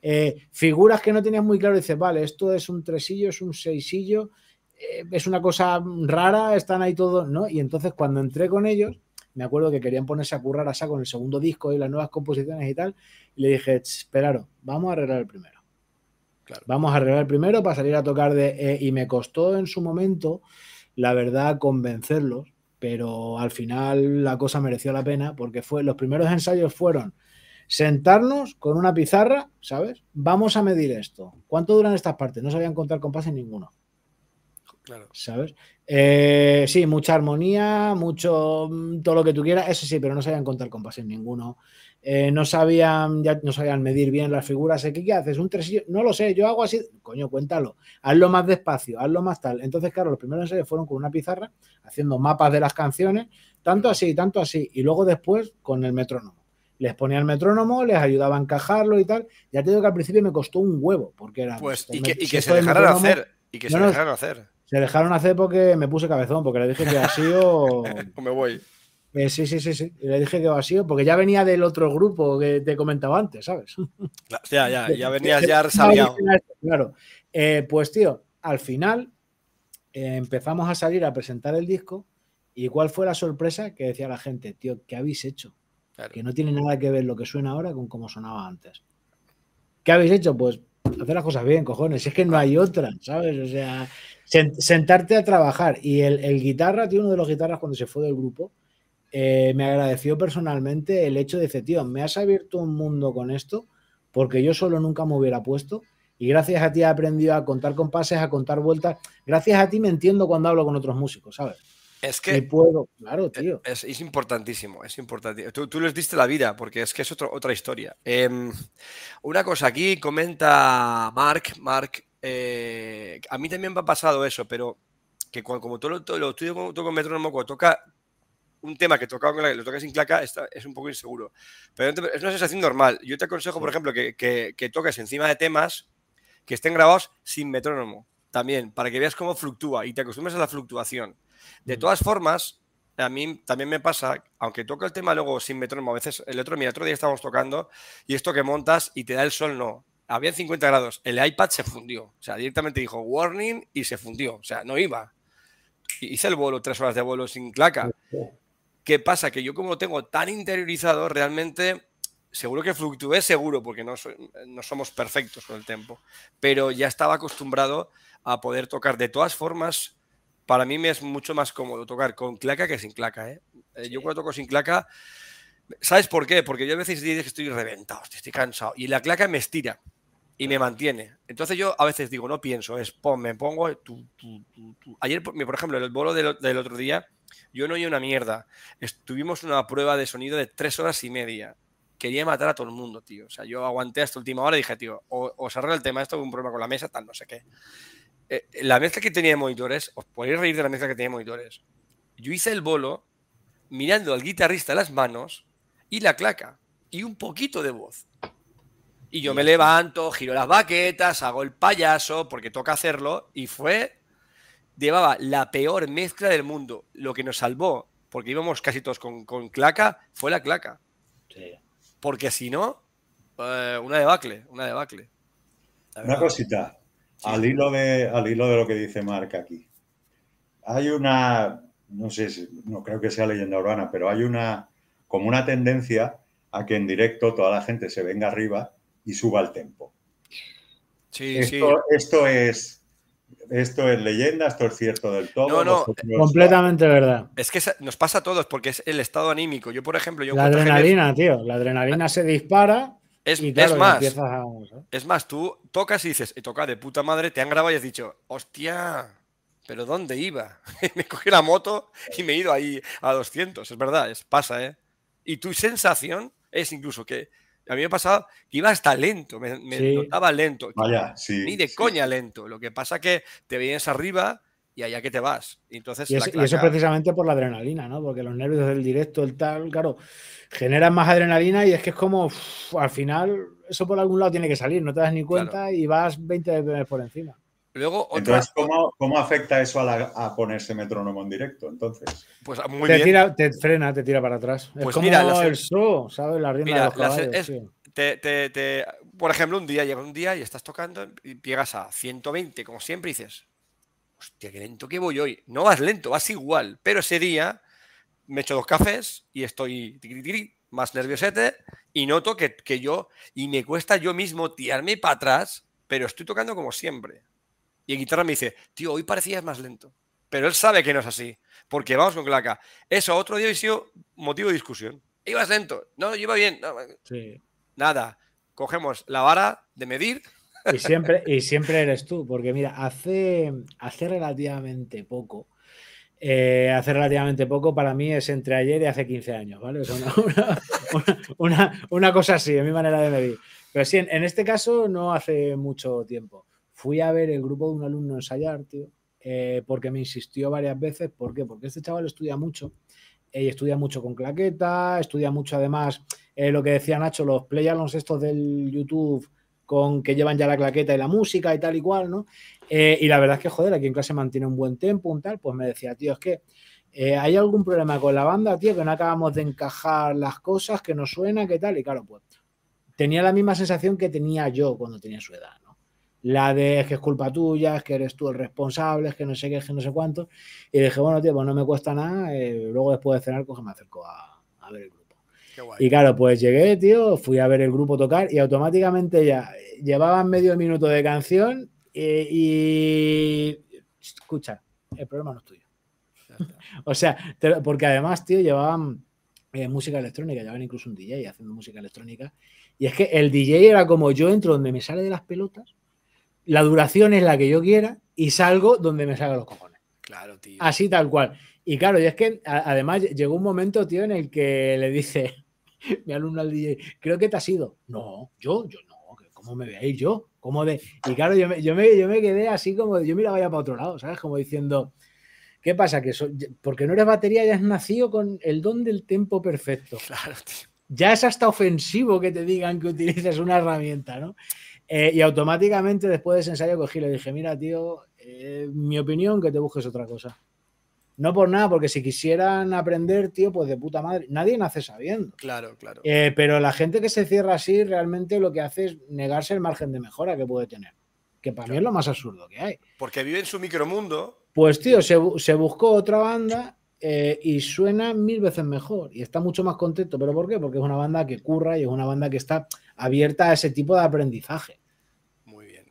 Eh, figuras que no tenías muy claro, dices, vale, esto es un tresillo, es un seisillo, eh, es una cosa rara, están ahí todos, ¿no? Y entonces cuando entré con ellos, me acuerdo que querían ponerse a currar a saco en el segundo disco y las nuevas composiciones y tal, y le dije, esperaros, vamos a arreglar el primero Vamos a arreglar primero para salir a tocar de... Eh, y me costó en su momento, la verdad, convencerlos, pero al final la cosa mereció la pena porque fue, los primeros ensayos fueron sentarnos con una pizarra, ¿sabes? Vamos a medir esto. ¿Cuánto duran estas partes? No sabían contar compases ninguno. Claro. ¿Sabes? Eh, sí, mucha armonía, mucho mm, todo lo que tú quieras, eso sí, pero no sabían contar compases ninguno. Eh, no sabían, ya no sabían medir bien las figuras. ¿Qué, ¿Qué haces? ¿Un tresillo? No lo sé, yo hago así. Coño, cuéntalo. Hazlo más despacio, hazlo más tal. Entonces, claro, los primeros ensayos fueron con una pizarra, haciendo mapas de las canciones, tanto así, tanto así. Y luego después con el metrónomo. Les ponía el metrónomo, les ayudaba a encajarlo y tal. Ya te digo que al principio me costó un huevo, porque era.
Pues, y que, se dejaran hacer. Y que se dejaran hacer.
Se dejaron hacer porque me puse cabezón, porque le dije que así o.
me voy.
Eh, sí, sí, sí, sí. le dije que vacío, porque ya venía del otro grupo que te comentaba antes, ¿sabes?
Ya, ya, ya venías ya resaliado.
Claro. Eh, pues, tío, al final eh, empezamos a salir a presentar el disco. ¿Y cuál fue la sorpresa? Que decía la gente, tío, ¿qué habéis hecho? Que no tiene nada que ver lo que suena ahora con cómo sonaba antes. ¿Qué habéis hecho? Pues hacer las cosas bien, cojones. Es que no hay otra, ¿sabes? O sea, sentarte a trabajar. Y el, el guitarra, tío, uno de los guitarras cuando se fue del grupo, eh, me agradeció personalmente el hecho de decir, tío, me has abierto un mundo con esto porque yo solo nunca me hubiera puesto y gracias a ti he aprendido a contar compases, a contar vueltas. Gracias a ti me entiendo cuando hablo con otros músicos, ¿sabes?
Es que
puedo, claro, tío.
Es, importantísimo, es importante. Tú, les diste la vida porque es que es otra historia. Em, una cosa, aquí comenta Mark, Mark, eh, a mí también me ha pasado eso, pero que como todo lo, lo estudio con, con metrónomo, toca un tema que tocaba con la, lo toca sin claca es un poco inseguro. Pero es una sensación normal. Yo te aconsejo, por ejemplo, que, que, toques encima de temas que estén grabados sin metrónomo también, para que veas cómo fluctúa y te acostumbres a la fluctuación. De mm. todas formas, a mí también me pasa, aunque toco el tema luego sin metrónomo, a veces el otro, mira, otro día estábamos tocando y esto que montas y te da el sol, no. Había 50 grados, el iPad se fundió, o sea, directamente dijo warning y se fundió, o sea, no iba. Hice el vuelo, tres horas de vuelo sin claca. ¿Qué pasa? Que yo como lo tengo tan interiorizado, realmente seguro que fluctué, seguro, porque no, no somos perfectos con el tiempo, pero ya estaba acostumbrado a poder tocar. De todas formas, para mí me es mucho más cómodo tocar con claca que sin claca. ¿eh? eh yo cuando toco sin claca, ¿sabes por qué? Porque yo a veces digo que estoy reventado, estoy cansado, y la claca me estira y me mantiene. Entonces yo a veces digo, no pienso, es pon, me pongo, ayer, por ejemplo, el bolo del, otro día, yo no oí una mierda. Estuvimos una prueba de sonido de tres horas y media. Quería matar a todo el mundo, tío. O sea, yo aguanté hasta última hora y dije, tío, o, se arregla el tema, esto es un problema con la mesa, tal, no sé qué. Eh, la mezcla que tenía de monitores, os podéis reír de la mezcla que tenía de monitores. Yo hice el bolo mirando al guitarrista las manos y la claca y un poquito de voz. Y yo me levanto, giro las baquetas, hago el payaso porque toca hacerlo y fue llevaba la peor mezcla del mundo. Lo que nos salvó, porque íbamos casi todos con, claca, fue la claca. Porque si no, eh, una debacle, una debacle.
Una cosita, al, hilo de, al hilo de lo que dice Marc aquí. Hay una, no sé, no creo que sea leyenda urbana, pero hay una, como una tendencia a que en directo toda la gente se venga arriba y suba el tempo.
Sí,
esto, esto es esto es leyenda, esto es cierto del todo.
No, no,
completamente verdad.
Es que nos pasa a todos porque es el estado anímico. Yo, por ejemplo, yo
la adrenalina, tío, la adrenalina se dispara.
Es, más, es más, tú tocas y dices, he tocado de puta madre, te han grabado y has dicho, hostia, pero ¿dónde iba? me cogí la moto y me he ido ahí a 200, es verdad, es, pasa, ¿eh? Y tu sensación es incluso que A mí me pasaba que iba hasta lento, me, notaba lento.
Vaya, sí.
Ni de coña lento. Lo que pasa que te vienes arriba y allá que te vas. Y, entonces
y, eso precisamente por la adrenalina, ¿no? Porque los nervios del directo, el tal, claro, generan más adrenalina y es que es como, al final, eso por algún lado tiene que salir, no te das ni cuenta y vas 20 veces por encima.
Luego,
Entonces, ¿cómo, afecta eso a, ponerse metrónomo en directo? Entonces,
pues muy
te,
bien.
Tira, te frena, te tira para atrás.
Pues
es como
mira,
el show, ¿sabes? La rienda
te, por ejemplo, un día llega un día y estás tocando y llegas a 120, como siempre, y dices, hostia, qué lento que voy hoy. No vas lento, vas igual. Pero ese día me echo dos cafés y estoy más nerviosete y noto que, que yo, y me cuesta yo mismo tirarme para atrás, pero estoy tocando como siempre. Y en guitarra me dice, tío, hoy parecías más lento. Pero él sabe que no es así, porque vamos con claca. Eso otro día ha sido motivo de discusión. Ibas lento, no, iba bien. Nada, cogemos la vara de medir.
Y siempre, y siempre eres tú, porque mira, hace, hace relativamente poco, eh, hace relativamente poco para mí es entre ayer y hace 15 años, ¿vale? una, cosa así, es mi manera de medir. Pero sí, en, este caso no hace mucho tiempo fui a ver el grupo de un alumno ensayar, tío, eh, porque me insistió varias veces. ¿Por qué? Porque este chaval estudia mucho eh, y estudia mucho con claqueta, estudia mucho además eh, lo que decía Nacho, los playalons estos del YouTube con que llevan ya la claqueta y la música y tal y cual, ¿no? y la verdad es que, joder, aquí en clase mantiene un buen tempo, un tal, pues me decía, tío, es que hay algún problema con la banda, tío, que no acabamos de encajar las cosas, que no suena, que tal, y claro, pues tenía la misma sensación que tenía yo cuando tenía su edad, ¿no? La de es que es culpa tuya, es que eres tú el responsable, es que no sé qué, es que no sé cuánto. Y dije, bueno, tío, pues no me cuesta nada. Eh, luego después de cenar, pues me acerco a, ver el grupo. Y claro, pues llegué, tío, fui a ver el grupo tocar y automáticamente ya llevaban medio minuto de canción y, escucha, el problema no es tuyo. o sea, porque además, tío, llevaban eh, música electrónica, llevaban incluso un DJ haciendo música electrónica. Y es que el DJ era como yo entro donde me sale de las pelotas la duración es la que yo quiera y salgo donde me salgan los cojones.
Claro, tío.
Así tal cual. Y claro, y es que además llegó un momento, tío, en el que le dice mi alumno al DJ, creo que te has ido. No, yo, yo no, ¿cómo me voy a ir yo? ¿Cómo de? Y claro, yo me, yo me, quedé así como, yo miraba ya para otro lado, ¿sabes? Como diciendo, ¿qué pasa? Que porque no eres batería, ya has nacido con el don del tempo perfecto.
Claro, tío.
Ya es hasta ofensivo que te digan que utilices una herramienta, ¿no? Eh, y automáticamente después de ese ensayo cogí y le dije, mira, tío, eh, mi opinión que te busques otra cosa. No por nada, porque si quisieran aprender, tío, pues de puta madre. Nadie nace sabiendo.
Claro, claro.
Eh, pero la gente que se cierra así realmente lo que hace es negarse el margen de mejora que puede tener. Que para mí es lo más absurdo que hay.
Porque vive en su micromundo.
Pues, tío, se, se buscó otra banda y suena mil veces mejor y está mucho más contento. ¿Pero por qué? Porque es una banda que curra y es una banda que está abierta a ese tipo de aprendizaje.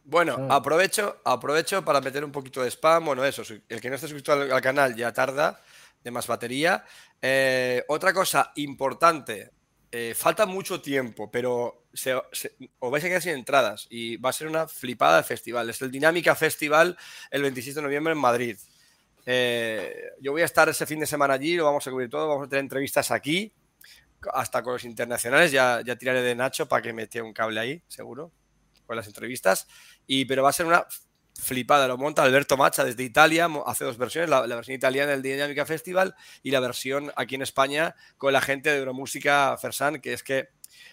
Bueno, aprovecho, aprovecho para meter un poquito de spam. Bueno, eso, el que no esté suscrito al, canal ya tarda de más batería. Eh, otra cosa importante, eh, falta mucho tiempo, pero se, os vais a quedar sin entradas y va a ser una flipada de festival. Es el Dinámica Festival el 26 de noviembre en Madrid. Eh, yo voy a estar ese fin de semana allí, lo vamos a cubrir todo, vamos a tener entrevistas aquí hasta con los internacionales, ya, ya tiraré de Nacho para que mete un cable ahí, seguro, con las entrevistas. Y, pero va a ser una flipada, lo monta Alberto Macha desde Italia, hace dos versiones, la, versión italiana del Dinámica Festival y la versión aquí en España con la gente de Euromúsica Fersan, que es que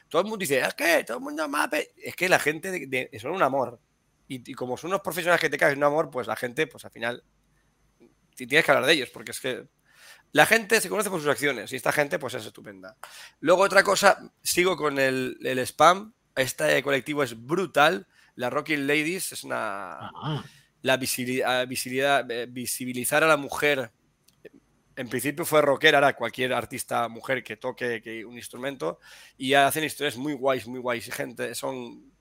todo el mundo dice, es que todo el mundo mape, es que la gente de, son un amor. Y, como son unos profesionales que te caen un amor, pues la gente, pues al final, tienes que hablar de ellos, porque es que la gente se conoce por sus acciones y esta gente pues es estupenda. Luego otra cosa, sigo con el, spam. Este colectivo es brutal. La Rocking Ladies es una... Ah. La visibilidad, visibilidad, eh, visibilizar a la mujer en principio fue rockera, ahora cualquier artista mujer que toque un instrumento y hacen historias muy guays, muy guays. Gente, son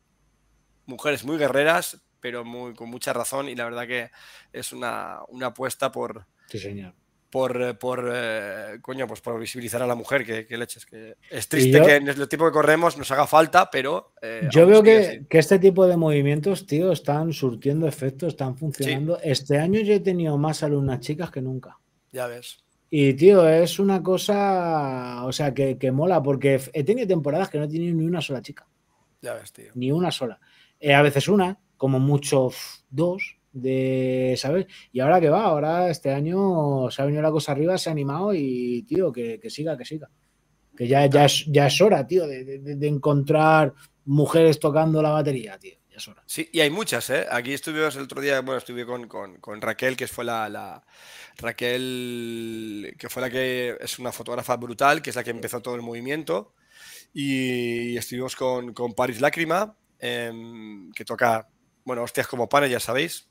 mujeres muy guerreras, pero muy, con mucha razón y la verdad que es una, una apuesta por,
sí, señor
por, eh, por eh, coño, pues por visibilizar a la mujer, que, leches. Que es triste que en el tipo que corremos nos haga falta, pero.
Eh, yo veo que, este tipo de movimientos, tío, están surtiendo efectos, están funcionando. Este año yo he tenido más alumnas chicas que nunca.
Ya ves.
Y tío, es una cosa, o sea, que, que mola, porque he tenido temporadas que no he tenido ni una sola chica.
Ya ves, tío.
Ni una sola. Eh, a veces una, como mucho dos, de, ¿sabes? Y ahora que va, ahora este año se ha venido la cosa arriba, se ha animado y, tío, que, que siga, que siga. Que ya, ya, es, ya es hora, tío, de, de- encontrar mujeres tocando la batería, tío. Ya es hora.
Sí, y hay muchas, ¿eh? Aquí estuvimos el otro día, bueno, estuve con, con- con Raquel, que fue la, la- Raquel, que fue la que es una fotógrafa brutal, que es la que empezó todo el movimiento. Y estuvimos con, con Paris Lágrima, em, que toca, bueno, hostias como panes, ya sabéis.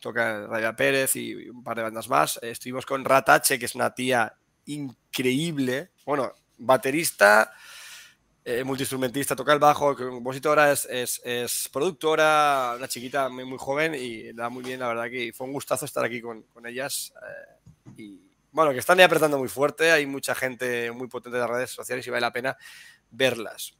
Toca Raya Pérez y un par de bandas más. Eh, Estuvimos con Ratache, que es una tía increíble. Bueno, baterista, eh, multiinstrumentista, toca el bajo, compositora, es, es, productora, una chiquita muy, muy joven y da muy bien, la verdad que fue un gustazo estar aquí con, con ellas. eh, y bueno, que están ahí apretando muy fuerte, hay mucha gente muy potente de las redes sociales y vale la pena verlas.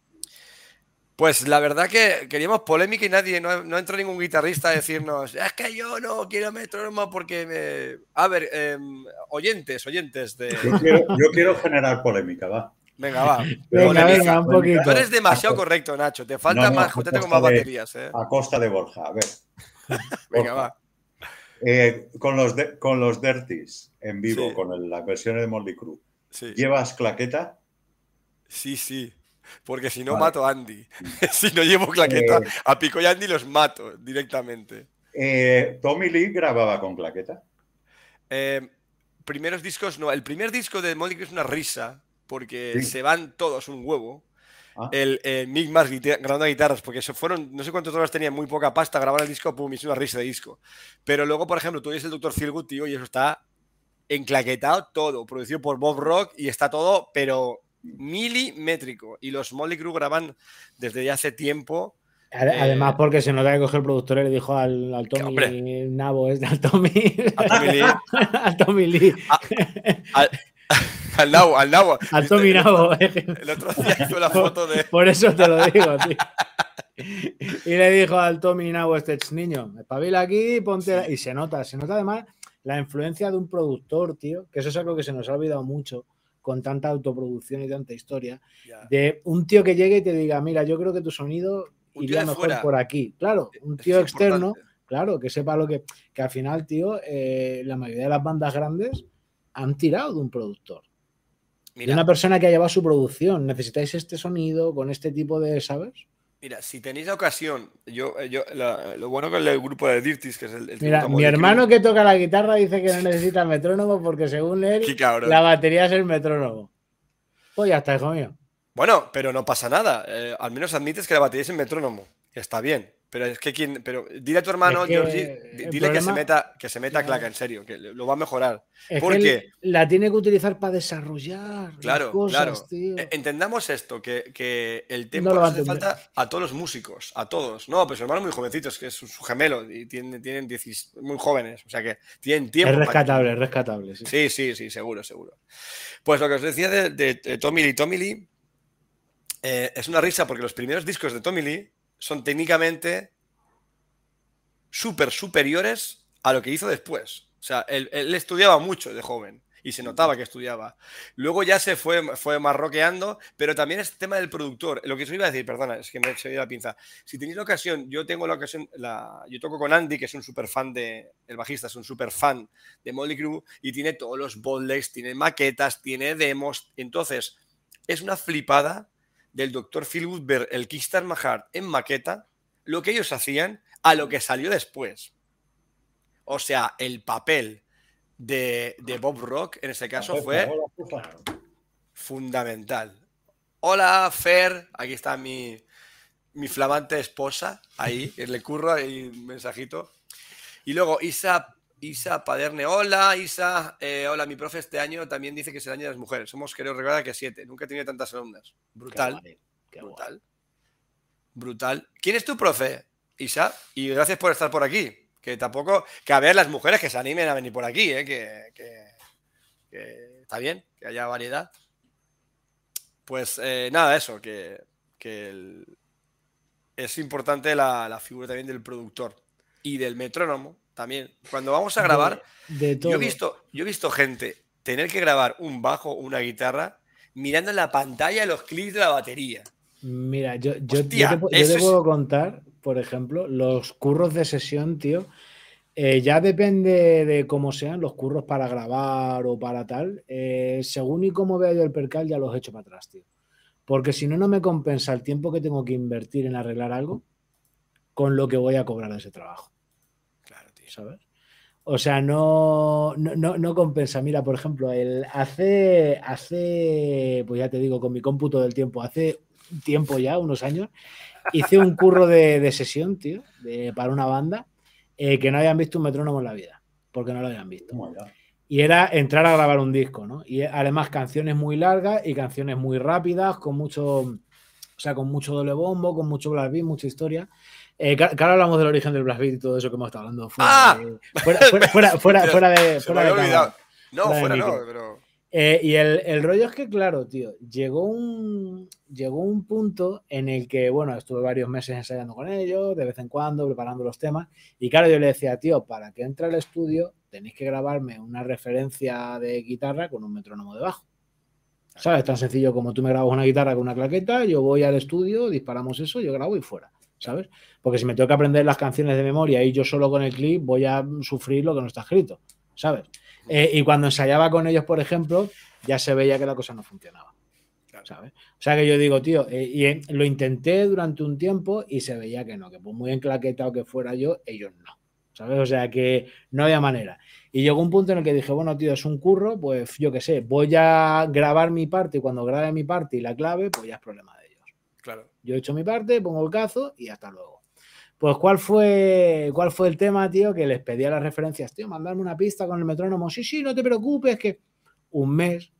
Pues la verdad que queríamos polémica y nadie, no, no entró ningún guitarrista a decirnos, es que yo no quiero metrónomo porque me... A ver, em, oyentes, oyentes de...
Yo quiero, yo quiero generar polémica, va.
Venga, va.
Venga, venga, un poquito.
Tú eres demasiado correcto, Nacho. Te falta
No, no,
más, júntate con más baterías, ¿eh?
A costa de Borja. A ver.
Venga,
Borja,
va.
eh, con, los de- con los Dirties en vivo,
Sí.
con el- las versiones de Molly Crew,
Sí,
¿llevas claqueta?
sí, sí. Porque si no,
Vale.
mato a Andy. si no llevo claqueta,
Eh.
a Pico y Andy los mato directamente.
Eh, Tommy Lee grababa con claqueta.
Eh, primeros discos, no. El primer disco de Molly es una risa, porque
Sí.
se van todos un huevo.
Ah.
El Mick Mars grabando guitarras, porque eso fueron, no sé cuántos dólares tenían, muy poca pasta, grabar el disco, pum, es una risa de disco. Pero luego, por ejemplo, tú oyes el Dr. Feelgood, tío, y eso está enclaquetado todo, producido por Bob Rock, y está todo, pero milimétrico. Y los Molly Crew graban desde ya hace tiempo. Eh,
Además, porque se nota que cogió el productor y le dijo al, al Tommy. Nabo, es al Tommy,
A Tommy Lee,
al Tommy Lee,
al Nabo, al Nabo.
al. Tommy Nabo.
El otro día hizo la foto de.
Por eso te lo digo, tío. Y le dijo al Tommy Nabo, este "Ch, niño, espabila aquí, ponte. la-". Y se nota, se nota además la influencia de un productor, tío, que eso es algo que se nos ha olvidado mucho con tanta autoproducción y tanta historia, de un tío que llegue y te diga, mira, yo creo que tu sonido iría
de
mejor
fuera.
por aquí. Claro, un tío
es
externo,
importante.
claro, que sepa lo que. Que al final, tío, eh, la mayoría de las bandas grandes han tirado de un productor. De
Mira,
una persona que ha llevado su producción. Necesitáis este sonido con este tipo de, ¿sabes?
Mira, si tenéis la ocasión, yo, eh, yo la- lo bueno con el grupo de Dirtis, que es el, el
Mira, mi hermano que toca la guitarra dice que no necesita metrónomo porque según él, la batería es el metrónomo. Pues ya está, hijo mío.
Bueno, pero no pasa nada. eh, al menos admites que la batería es en metrónomo. Está bien. Pero es que quien. Pero dile a tu hermano,
Es que
Georgie, dile que se meta, que se meta
Claro.
claca, en serio, que lo va a mejorar.
Es
¿Por
que
qué?
él la tiene que utilizar para desarrollar
Claro,
las cosas,
claro.
tío.
Eh, Entendamos esto, que, que el
No
tiempo nos hace falta a todos los músicos, a todos. No, pues su hermano es muy jovencito, es que es su, su gemelo y tienen, tienen 10 muy jóvenes, o sea que tienen tiempo.
Es rescatable, es rescatable. Sí.
Sí, sí, sí, seguro, seguro. Pues lo que os decía de, de- de Tommy Lee. Tommy Lee eh, es una risa porque los primeros discos de Tommy Lee son técnicamente súper superiores a lo que hizo después. O sea, él, él estudiaba mucho de joven y se notaba que estudiaba. Luego ya se fue, fue marroqueando, pero también es tema del productor. Lo que os iba a decir, perdona, es que me he hecho la pinza. Si tenéis la ocasión, yo tengo la ocasión, la, yo toco con Andy, que es un súper fan de, el bajista es un súper fan de Molly Crew y tiene todos los bootlegs, tiene maquetas, tiene demos. Entonces, es una flipada del Dr. Philwood ver el Kickstarter Mahart en maqueta, lo que ellos hacían, a lo que salió después. O sea, el papel de, de Bob Rock en ese caso fue fundamental. Hola, Fer, aquí está mi, mi flamante esposa, ahí, le curro ahí un mensajito. Y luego Isa, Isa Paderne, hola, Isa, eh, hola, mi profe este año también dice que es el año de las mujeres. Somos, creo, recordar que siete, nunca he tenido tantas alumnas. Brutal,
Qué guay, qué guay.
brutal, brutal. ¿Quién es tu profe, Isa? Y gracias por estar por aquí. Que tampoco, que a ver las mujeres que se animen a venir por aquí, ¿eh? que, que- que está bien, que haya variedad. Pues eh, nada, eso, que, que el- es importante la, la figura también del productor y del metrónomo también. Cuando vamos a grabar,
De, de todo.
yo he visto, yo he visto gente tener que grabar un bajo, una guitarra, mirando en la pantalla los clics de la batería.
Mira, yo, yo, te, yo te
es-
puedo contar, por ejemplo, los curros de sesión, tío. eh, ya depende de cómo sean los curros para grabar o para tal. eh, según y cómo vea yo el percal, ya los echo para atrás, tío. Porque si no, no me compensa el tiempo que tengo que invertir en arreglar algo con lo que voy a cobrar de ese trabajo. O sea, no, no, no, no compensa. Mira, por ejemplo, el hace, hace, pues ya te digo, con mi cómputo del tiempo, hace tiempo ya, unos años, hice un curro de, de sesión, tío, de- para una banda eh, que no habían visto un metrónomo en la vida, porque no lo habían visto.
Ya.
Y era entrar a grabar un disco, ¿no? Y además canciones muy largas y canciones muy rápidas, con mucho, o sea, con mucho doble bombo, con mucho blast beat, mucha historia. Eh, que, ahora hablamos del origen del beat y todo eso que hemos estado hablando. Fuera,
¡Ah!
de, fuera, fuera, fuera, de, fuera de cámara.
No,
fuera
no, pero.
Eh, y el, el rollo es que, claro, tío, llegó un, llegó un punto en el que, bueno, estuve varios meses ensayando con ellos, de vez en cuando, preparando los temas. Y claro, yo le decía, tío, para que entre al estudio tenéis que grabarme una referencia de guitarra con un metrónomo debajo. ¿Sabes? Tan sencillo como tú me grabas una guitarra con una claqueta, yo voy al estudio, disparamos eso, yo grabo y fuera. ¿Sabes? Porque si me tengo que aprender las canciones de memoria y yo solo con el clip voy a sufrir lo que no está escrito. ¿Sabes? Eh, y cuando ensayaba con ellos, por ejemplo, ya se veía que la cosa no funcionaba. ¿sabes? O sea que yo digo, tío, eh, y eh, lo intenté durante un tiempo y se veía que no, que por muy enclaquetado que fuera yo, ellos no. ¿Sabes? O sea que no había manera. Y llegó un punto en el que dije, bueno, tío, es un curro, pues yo qué sé, voy a grabar mi parte y cuando grabe mi parte y la clave, pues ya es problema de. Yo he hecho mi parte, pongo el cazo y hasta luego. Pues, ¿cuál fue, ¿cuál fue el tema, tío? Que les pedía las referencias, tío, mandarme una pista con el metrónomo. Sí, sí, no te preocupes, que un mes,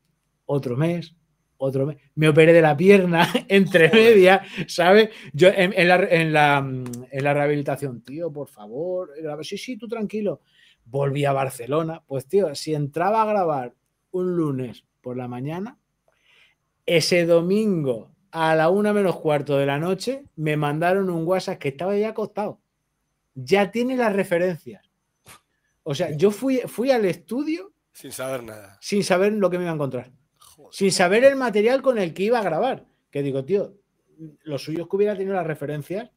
otro mes, otro mes. Me operé de la pierna entre medias, ¿sabes? Yo en, en la, en, la, en la rehabilitación, tío, por favor. Sí, sí, tú tranquilo. Volví a Barcelona. Pues, tío, si entraba a grabar un lunes por la mañana, ese domingo a la una menos cuarto de la noche me mandaron un WhatsApp que estaba ya acostado. Ya tiene las referencias. O sea, yo fui, fui al estudio
Sin saber nada.
sin saber lo que me iba a encontrar.
Joder.
Sin saber el material con el que iba a grabar. Que digo, tío, lo suyo es que hubiera tenido las referencias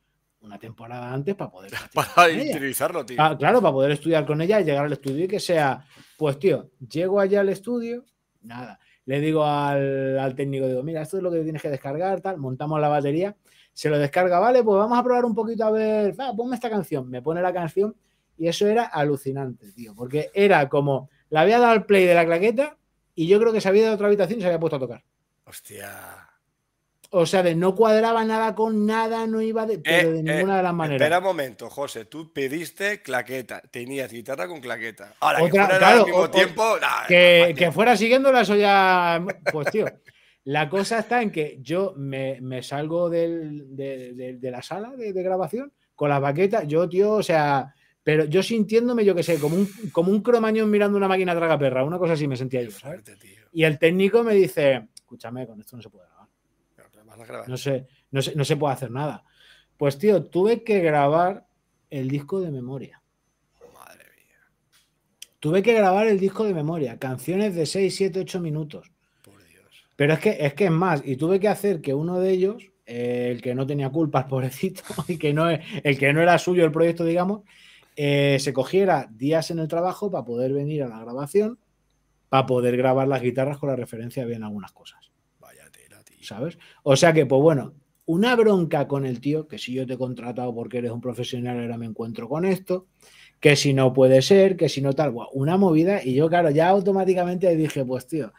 una temporada antes para poder.
Para utilizarlo, tío.
Ah, claro, para poder estudiar con ella y llegar al estudio y que sea, pues tío, llego allá al estudio, nada. Le digo al, al técnico, digo, mira, esto es lo que tienes que descargar, tal, montamos la batería, se lo descarga, vale, pues vamos a probar un poquito a ver, va, ponme esta canción, me pone la canción y eso era alucinante, tío, porque era como, le había dado al play de la claqueta y yo creo que se había ido a otra habitación y se había puesto a tocar.
Hostia.
O sea, de no cuadraba nada con nada, no iba de, pero de
Eh,
ninguna
eh,
de las maneras.
Espera un momento, José. Tú pediste claqueta. Tenías guitarra con claqueta. Ahora, que fuera
claro,
al mismo
o- o-
tiempo. nah,
que, fuera siguiéndola, eso ya. Pues, tío, la cosa está en que yo me, me salgo del- de, de- de la sala de, grabación con las baquetas. Yo, tío, o sea, pero yo sintiéndome, yo qué sé, como un, como un cromañón mirando una máquina tragaperra, una cosa así me sentía yo, ¿sabes?
fuerte, tío.
Y el técnico me dice: Escúchame, con esto no se puede grabar.
Pero te vas a grabar.
No sé, no se, no se puede hacer nada. Pues, tío, tuve que grabar el disco de memoria.
Madre mía.
Tuve que grabar el disco de memoria, canciones de 6, 7, 8 minutos.
Por Dios.
Pero es que es que es más, y tuve que hacer que uno de ellos, eh, el que no tenía culpa, el pobrecito, y que no, el que no era suyo el proyecto, digamos, eh, se cogiera días en el trabajo para poder venir a la grabación, para poder grabar las guitarras con la referencia bien algunas cosas. ¿Sabes? O sea que, pues bueno, una bronca con el tío, que si yo te he contratado porque eres un profesional, ahora me encuentro con esto, que si no puede ser, que si no tal, una movida, y yo, claro, ya automáticamente dije, pues tío,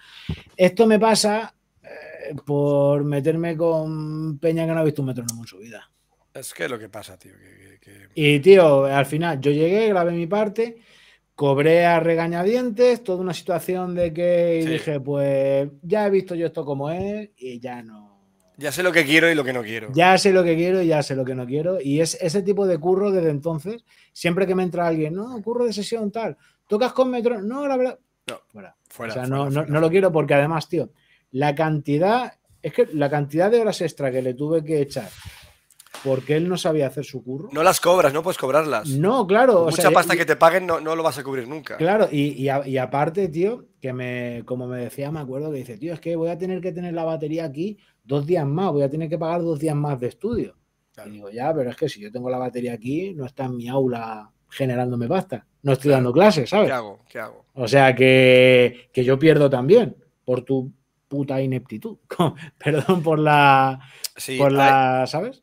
esto me pasa eh, por meterme con Peña que no ha visto un metrónomo en su vida.
Es que es lo que pasa, tío. Que, que- que-
Y tío, al final yo llegué, grabé mi parte, cobré a regañadientes, toda una situación de que
Sí.
dije, pues ya he visto yo esto como es y ya no.
Ya sé lo que quiero y lo que no quiero.
Ya sé lo que quiero y ya sé lo que no quiero. Y es ese tipo de curro desde entonces, siempre que me entra alguien, no, curro de sesión tal, tocas con metro, no, la verdad,
No,
fuera.
Fuera,
o sea,
fuera,
no, no- no lo quiero porque además, tío, la cantidad, es que la cantidad de horas extra que le tuve que echar porque él no sabía hacer su curro.
No las cobras, no puedes cobrarlas.
No, claro. o
Mucha
sea,
pasta
y-
que te paguen no, no lo vas a cubrir nunca.
Claro, y, y a- y aparte, tío, que me, como me decía, me acuerdo que dice, tío, es que voy a tener que tener la batería aquí dos días más, voy a tener que pagar dos días más de estudio.
Claro.
Y digo, ya, pero es que si yo tengo la batería aquí, no está en mi aula generándome pasta. No estoy dando clases, ¿sabes?
¿Qué hago? ¿Qué hago?
O sea que, que yo pierdo también por tu puta ineptitud. Perdón por la,
Sí,
por
hay-
la, ¿sabes?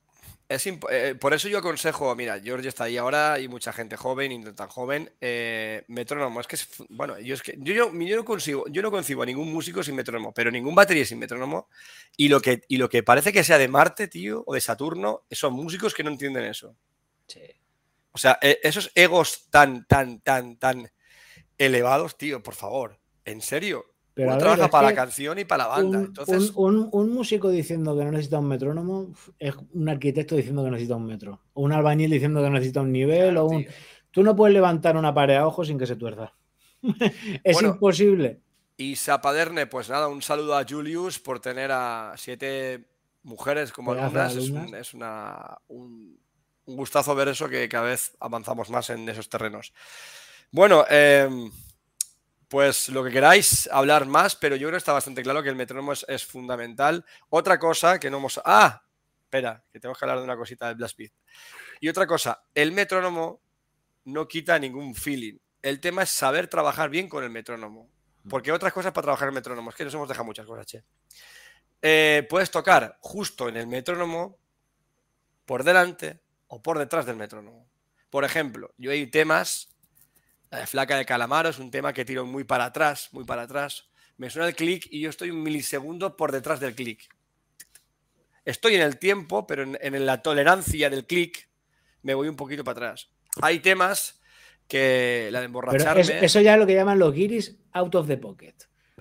Es imp- eh, por eso yo aconsejo, mira, George está ahí ahora y mucha gente joven no tan joven. eh, metrónomo, es que es, bueno, yo es que yo, yo, yo no consigo, yo no concibo a ningún músico sin metrónomo, pero ningún batería sin metrónomo. Y lo que, y lo que parece que sea de Marte, tío, o de Saturno, son músicos que no entienden eso. O sea, esos egos tan, tan, tan, tan elevados, tío, por favor, en serio.
Pero
Uno
a ver,
trabaja para la canción y para la banda.
un,
Entonces,
un- un- un músico diciendo que no necesita un metrónomo es un arquitecto diciendo que necesita un metro. O un albañil diciendo que necesita un nivel.
claro,
o un...
tío.
Tú no puedes levantar una pared a ojo sin que se tuerza. es
Bueno,
imposible.
Y Zapaderne, pues nada, un saludo a Julius por tener a siete mujeres como alumnas. Es, una, un, un gustazo ver eso, que cada vez avanzamos más en esos terrenos. Bueno, em, pues lo que queráis hablar más, pero yo creo que está bastante claro que el metrónomo es, fundamental. Otra cosa que no hemos... Ah, espera, que tenemos que hablar de una cosita del Blast Beat. Y otra cosa, el metrónomo no quita ningún feeling. El tema es saber trabajar bien con el metrónomo. Porque otras cosas para trabajar el metrónomo, es que nos hemos dejado muchas cosas, che. Eh, puedes tocar justo en el metrónomo, por delante o por detrás del metrónomo. Por ejemplo, yo hay temas, la de Flaca de Calamaro es un tema que tiro muy para atrás, muy para atrás. Me suena el clic y yo estoy un milisegundo por detrás del clic. Estoy en el tiempo, pero en, en la tolerancia del clic me voy un poquito para atrás. Hay temas que la de emborracharme.
es- eso ya es lo que llaman los guiris out of the pocket.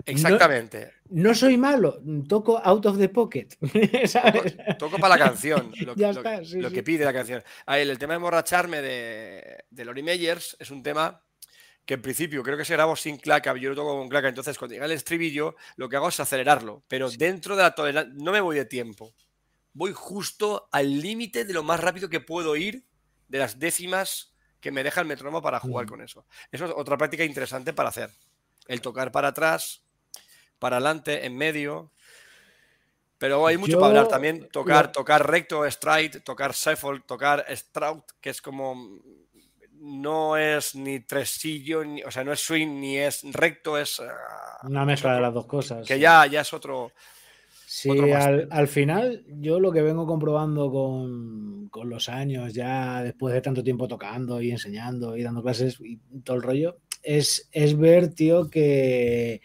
Exactamente.
No soy malo, toco out of the pocket. ¿sabes?
Toco para la canción, lo,
Ya
lo-
está, sí,
lo
sí.
que pide la canción. El, el tema de emborracharme de, de Lori Meyers es un tema que en principio creo que se grabó sin claca, yo lo toco con claca, entonces cuando llega el estribillo lo que hago es acelerarlo, pero dentro de la tolerancia, no me voy de tiempo, voy justo al límite de lo más rápido que puedo ir de las décimas que me deja el metrónomo para jugar con eso. Eso es otra práctica interesante para hacer. El tocar para atrás, para adelante, en medio. Pero hay mucho para hablar también. Tocar, tocar recto, stride, tocar shuffle, tocar strout, que es como. No es ni tresillo, ni, o sea, no es swing ni es recto, es. ah,
Una mezcla de las dos cosas.
que
sí.
ya, ya es otro.
Sí,
Otro
al, al final yo lo que vengo comprobando con, con los años, ya después de tanto tiempo tocando y enseñando y dando clases y todo el rollo, es, es ver, tío, que,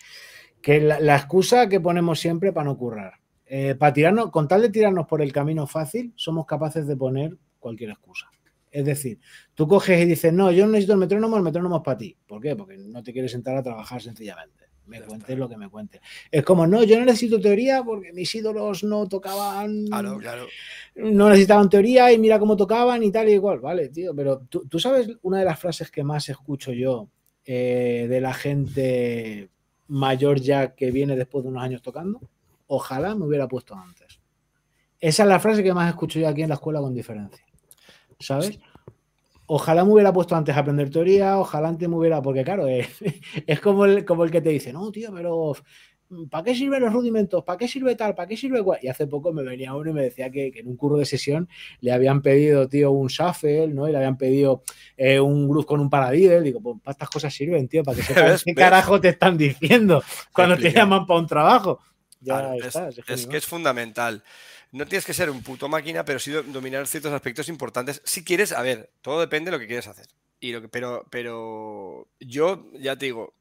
que la, la excusa que ponemos siempre para no currar, eh, para tirarnos, con tal de tirarnos por el camino fácil, somos capaces de poner cualquier excusa. Es decir, tú coges y dices, no, yo no necesito el metrónomo, el metrónomo es para ti. ¿Por qué? Porque no te quieres sentar a trabajar sencillamente. Me
Ya
cuentes
está.
lo que me cuentes. Es como, no, yo no necesito teoría porque mis ídolos no tocaban,
Claro, claro.
no necesitaban teoría y mira cómo tocaban y tal y igual. Vale, tío, pero tú, tú sabes una de las frases que más escucho yo eh, de la gente mayor ya que viene después de unos años tocando. Ojalá me hubiera puesto antes. Esa es la frase que más escucho yo aquí en la escuela con diferencia. ¿Sabes? Ojalá me hubiera puesto antes a aprender teoría, ojalá antes me hubiera, porque claro, es, es como, el, como el que te dice, no, tío, pero ¿para qué sirven los rudimentos? ¿Para qué sirve tal? ¿Para qué sirve cual? Y hace poco me venía uno y me decía que, que en un curro de sesión le habían pedido, tío, un shuffle, ¿no? Y le habían pedido eh, un groove con un paradiddle. Digo, pues para estas cosas sirven, tío, para que sepas qué carajo te están diciendo cuando te llaman para un trabajo. Ya
Claro, es,
está, es
que es fundamental. No tienes que ser un puto máquina, pero sí do- dominar ciertos aspectos importantes. Si quieres, a ver, todo depende de lo que quieres hacer. Y lo que, pero, pero yo ya te digo,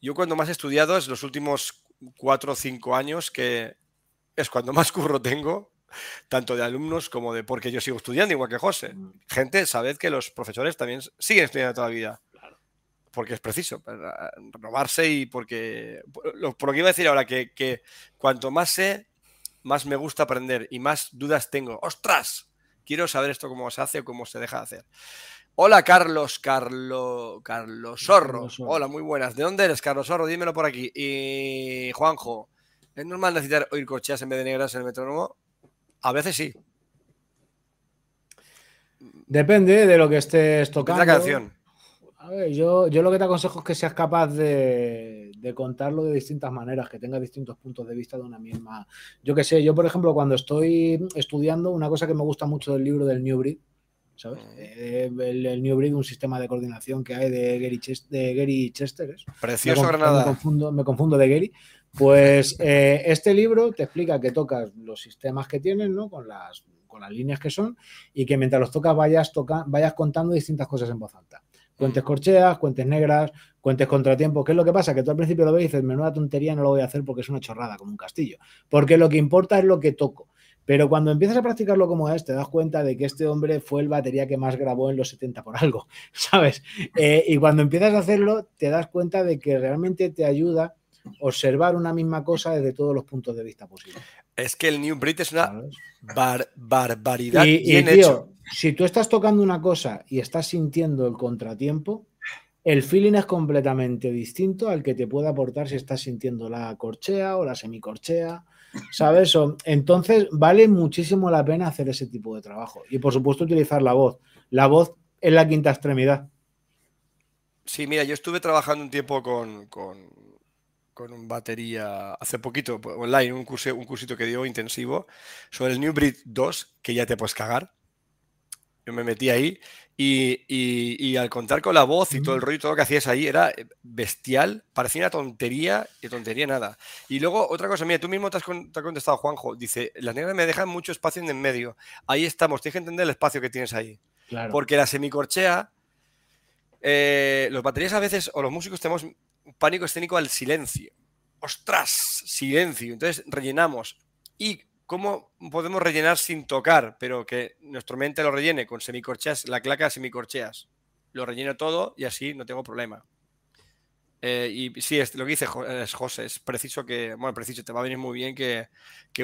yo cuando más he estudiado es los últimos cuatro o cinco años, que es cuando más curro tengo, tanto de alumnos como de porque yo sigo estudiando, igual que José.
Mm.
Gente, sabed que los profesores también siguen estudiando toda la vida. Porque es preciso, para renovarse y porque. Por lo, por lo que iba a decir ahora, que, que cuanto más sé, más me gusta aprender y más dudas tengo. ¡Ostras! Quiero saber esto cómo se hace o cómo se deja de hacer. Hola, Carlos, Carlo, Carlos Sorro. Hola, muy buenas. ¿De dónde eres, Carlos Sorro? Dímelo por aquí. Y Juanjo, ¿es normal necesitar oír corcheas en vez de negras en el metrónomo? A veces sí.
Depende de lo que estés tocando.
La canción.
A ver, yo, yo lo que te aconsejo es que seas capaz de, de contarlo de distintas maneras, que tengas distintos puntos de vista de una misma. Yo qué sé, yo por ejemplo, cuando estoy estudiando, una cosa que me gusta mucho del libro del New Breed, ¿sabes? Eh, el, el New Breed, un sistema de coordinación que hay de Gary, Ches- de Gary Chester. ¿es?
Precioso
me,
Granada.
Me confundo, me confundo de Gary. Pues eh, este libro te explica que tocas los sistemas que tienes, ¿no? Con las, con las líneas que son, y que mientras los tocas vayas, toca, vayas contando distintas cosas en voz alta. Cuentes corcheas, cuentes negras, cuentes contratiempos. ¿Qué es lo que pasa? Que tú al principio lo ves y dices, menuda tontería, no lo voy a hacer porque es una chorrada, como un castillo. Porque lo que importa es lo que toco. Pero cuando empiezas a practicarlo como es, te das cuenta de que este hombre fue el batería que más grabó en los 70 por algo, ¿sabes? Eh, y cuando empiezas a hacerlo, te das cuenta de que realmente te ayuda observar una misma cosa desde todos los puntos de vista posibles.
Es que el New Breed es una barbaridad
Y, y,
bien
tío,
hecho.
Si tú estás tocando una cosa y estás sintiendo el contratiempo, el feeling es completamente distinto al que te puede aportar si estás sintiendo la corchea o la semicorchea, ¿sabes? O- entonces vale muchísimo la pena hacer ese tipo de trabajo. Y por supuesto utilizar la voz. La voz es la quinta extremidad.
Sí, mira, yo estuve trabajando un tiempo con, con, con un batería hace poquito, online, un, curso, un cursito que dio intensivo sobre el New Breed 2, que ya te puedes cagar. Yo me metí ahí y, y- y al contar con la voz y todo el rollo, todo lo que hacías ahí era eh, bestial, parecía una tontería y tontería nada. Y luego otra cosa, mira, tú mismo te has, con- te ha contestado Juanjo, dice, las negras me dejan mucho espacio en el medio. Ahí estamos, tienes que entender el espacio que tienes ahí.
Claro.
Porque la semicorchea, eh, los baterías a veces, o los músicos tenemos un pánico escénico al silencio. ¡Ostras! Silencio. Entonces rellenamos. ¿Y cómo podemos rellenar sin tocar? Pero que nuestra mente lo rellene con semicorcheas, la claca semicorcheas. Lo relleno todo y así no tengo problema. Eh, y sí, es, lo que dice José, es preciso que, bueno, preciso, te va a venir muy bien que,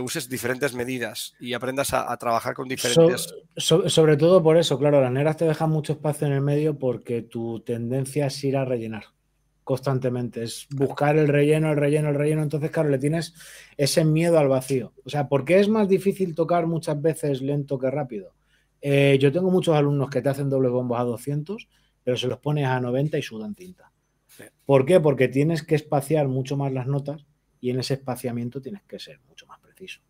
uses diferentes medidas y aprendas a, trabajar con diferentes...
so- sobre todo por eso, claro, las negras te dejan mucho espacio en el medio porque tu tendencia es ir a rellenar constantemente, es buscar el relleno, el relleno, el relleno, entonces claro, le tienes ese miedo al vacío. O sea, ¿por qué es más difícil tocar muchas veces lento que rápido? Eh, yo tengo muchos alumnos que te hacen dobles bombos a 200, pero se los pones a 90 y sudan tinta. ¿Por qué? Porque tienes que espaciar mucho más las notas y en ese espaciamiento tienes que ser mucho más preciso.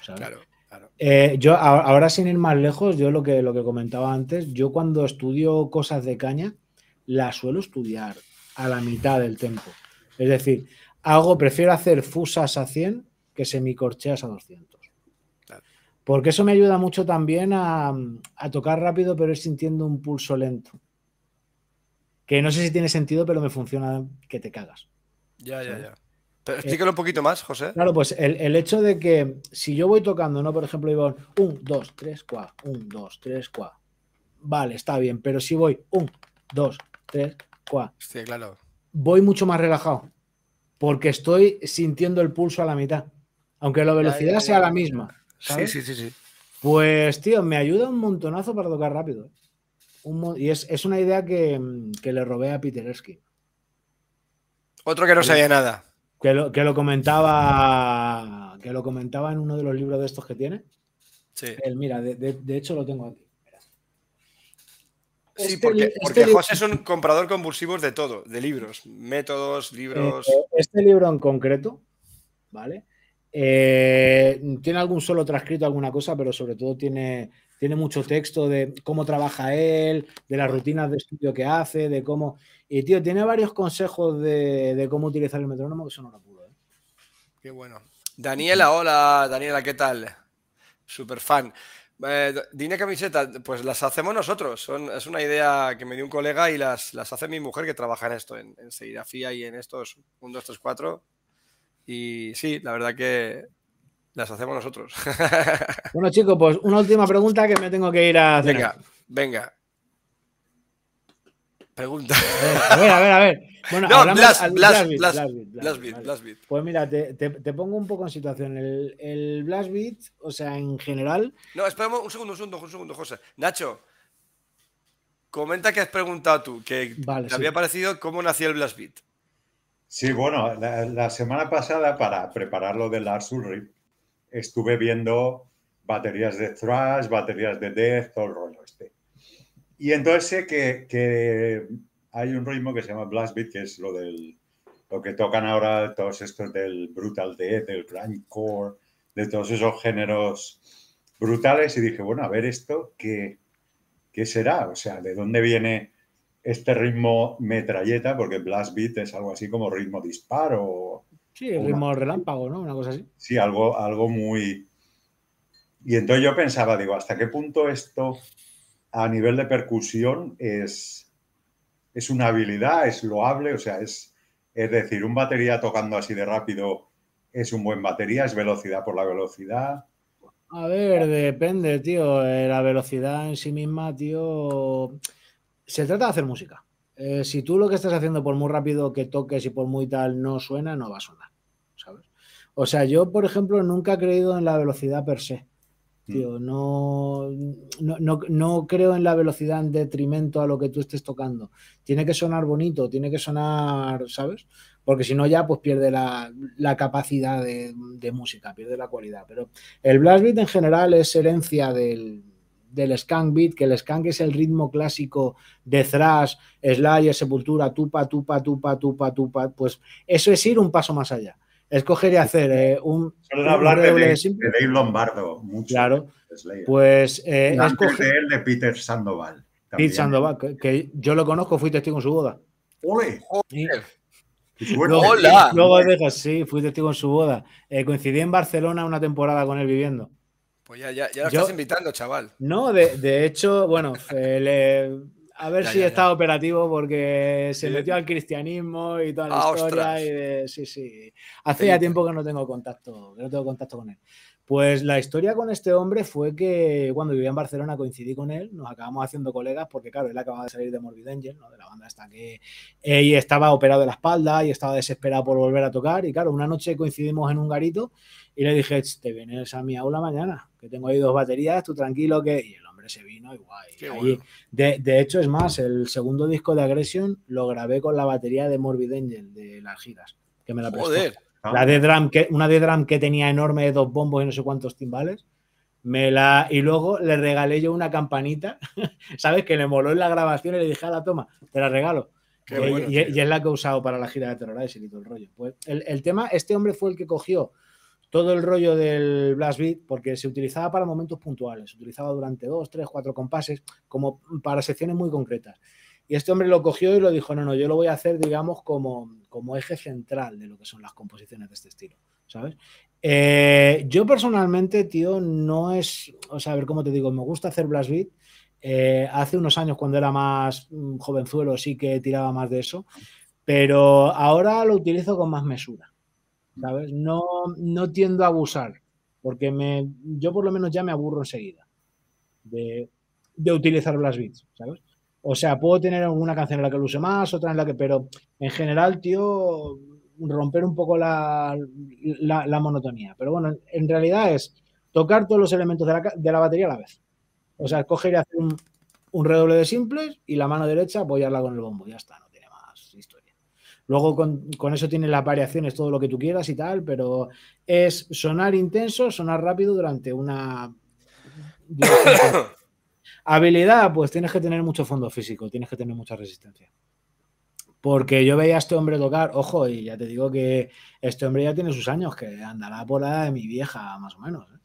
¿sabes?
Claro, claro.
Eh, yo ahora sin ir más lejos, yo lo que, lo que comentaba antes, yo cuando estudio cosas de caña, las suelo estudiar a la mitad del tiempo. Es decir, hago, prefiero hacer fusas a 100 que semicorcheas a 200.
Claro.
Porque eso me ayuda mucho también a, a tocar rápido, pero ir sintiendo un pulso lento. Que no sé si tiene sentido, pero me funciona que te cagas.
Ya, ya,
¿sabes?
ya. Pero explícalo un poquito más, José.
Claro, pues el, el hecho de que si yo voy tocando, ¿no? Por ejemplo, digo 1, 2, 3, 4, 1, 2, 3, 4. Vale, está bien, pero si voy 1, 2, 3, 4,
Sí, claro.
voy mucho más relajado. Porque estoy sintiendo el pulso a la mitad. Aunque la velocidad
ya,
sea
ya.
la misma.
Sí,
¿sabes?
sí, sí, sí.
Pues, tío, me ayuda un montonazo para tocar rápido. ¿eh? Un y es, es una idea que, que le robé a Peter Erskine.
Otro que no sabía nada.
Que lo, que lo comentaba. Que lo comentaba en uno de los libros de estos que tiene.
Sí,
El, mira, de, de- de hecho lo tengo aquí.
Sí
Este
porque,
este
José es un comprador compulsivo de todo, de libros, métodos, libros.
Eh, este libro en concreto, ¿vale? Eh, tiene algún solo transcrito, alguna cosa, pero sobre todo tiene, tiene mucho texto de cómo trabaja él, de las rutinas de estudio que hace, de cómo. Y tío, tiene varios consejos de, de cómo utilizar el metrónomo, que eso no lo pudo. ¿eh?
Qué bueno. Daniela, hola, Daniela, ¿qué tal? Super fan. Eh, Dine camiseta, pues las hacemos nosotros. Son, es una idea que me dio un colega y las, las hace mi mujer que trabaja en esto, en, en serigrafía y en estos 1, 2, 3, 4. Y sí, la verdad que las hacemos nosotros.
Bueno, chicos, pues una última pregunta que me tengo que ir a hacer.
venga, venga. Pregunta.
A ver, a ver, a ver. Bueno,
No, Blast.
Pues mira, te, te- te pongo un poco en situación. El, el Blast Beat, o sea, en general,
No, espera un segundo, un segundo, un segundo, José. Nacho, comenta que has preguntado tú, que
Vale,
te
sí.
había parecido cómo nació el Blast Beat.
Sí, bueno, la, la semana pasada para preparar lo del Lars Ulrich estuve viendo baterías de thrash, baterías de death, todo el rollo. Y entonces sé que, que, hay un ritmo que se llama Blast Beat, que es lo del lo que tocan ahora todos estos del Brutal Death, del Grindcore, de todos esos géneros brutales. Y dije, bueno, a ver esto, ¿qué, qué será? O sea, ¿de dónde viene este ritmo metralleta? Porque Blast Beat es algo así como ritmo disparo.
Sí, el ritmo relámpago, ¿no? Una cosa así.
Sí, algo, algo muy... Y entonces yo pensaba, digo, ¿hasta qué punto esto a nivel de percusión es, es una habilidad, es loable? O sea, es, es decir, un batería tocando así de rápido es un buen batería, es velocidad por la velocidad.
A ver, depende, tío. Eh, la velocidad en sí misma, tío. Se trata de hacer música. Eh, si tú lo que estás haciendo por muy rápido que toques y por muy tal no suena, no va a sonar. ¿Sabes? O sea, yo, por ejemplo, nunca he creído en la velocidad per se. Mm. no, no, no, creo en la velocidad en detrimento a lo que tú estés tocando. Tiene que sonar bonito, tiene que sonar, ¿sabes? Porque si no, ya pues pierde la, capacidad de, de, música, pierde la cualidad. Pero el blast beat en general es herencia del, del skank beat, que el skank es el ritmo clásico de thrash, slayer, sepultura, tupa, tupa, tupa, tupa, tupa, pues eso es ir un paso más allá. Escoger y hacer eh, un.
Suelen hablar de, Dave, de, Lombardo, mucho.
Claro. Pues. Eh,
escoger... de él, de Peter Sandoval.
Peter Sandoval, que, yo lo conozco, fui testigo en su boda.
¡Ole!
Hola. Luego sí, fui testigo en su boda. Eh, coincidí en Barcelona una temporada con él viviendo.
Pues ya, ya, ya lo estás invitando, chaval.
No, de, de hecho, bueno, a ver si está operativo porque se metió al cristianismo y toda la ah, historia. Y de, sí, sí. Hace ya tiempo que no tengo contacto, que no tengo contacto con él. Pues la historia con este hombre fue que cuando vivía en Barcelona coincidí con él, nos acabamos haciendo colegas porque, claro, él acababa de salir de Morbid Angel, ¿no? de la banda hasta que y estaba operado de la espalda y estaba desesperado por volver a tocar. Y claro, una noche coincidimos en un garito y le dije, te vienes a mi aula mañana, que tengo ahí dos baterías, tú tranquilo que... Y el hombre se vino y guay. de, hecho, es más, el segundo disco de Aggression lo grabé con la batería de Morbid Angel, de las giras, que me la prestó. La de drum que, una de drum que tenía enorme de dos bombos y no sé cuántos timbales. Me la, y luego le regalé yo una campanita, ¿sabes? Que le moló en la grabación y le dije, a la toma, te la regalo. y, es la que he usado para la gira de Terrorize y todo el rollo. Pues el, el, tema, este hombre fue el que cogió todo el rollo del blast beat porque se utilizaba para momentos puntuales, se utilizaba durante dos, tres, cuatro compases, como para secciones muy concretas. Y este hombre lo cogió y lo dijo, no, no, yo lo voy a hacer, digamos, como, como eje central de lo que son las composiciones de este estilo, ¿sabes? Eh, yo personalmente, tío, no es, o sea, a ver cómo te digo, me gusta hacer blast beat. Eh, hace unos años, cuando era más mm, jovenzuelo, sí que tiraba más de eso, pero ahora lo utilizo con más mesura. ¿Sabes? No, no tiendo a abusar, porque me, yo por lo menos ya me aburro enseguida de, de utilizar Blast ¿sabes? O sea, puedo tener alguna canción en la que lo use más, otra en la que, pero en general, tío, romper un poco la, la, monotonía. Pero bueno, en realidad es tocar todos los elementos de la, de la batería a la vez. O sea, coger y hacer un, un redoble de simples y la mano derecha apoyarla con el bombo, ya está. Luego con, eso tienes las variaciones, todo lo que tú quieras y tal, pero es sonar intenso, sonar rápido durante una... Habilidad, pues tienes que tener mucho fondo físico, tienes que tener mucha resistencia. Porque yo veía a este hombre tocar, ojo, y ya te digo que este hombre ya tiene sus años, que andará por la de mi vieja, más o menos. ¿eh?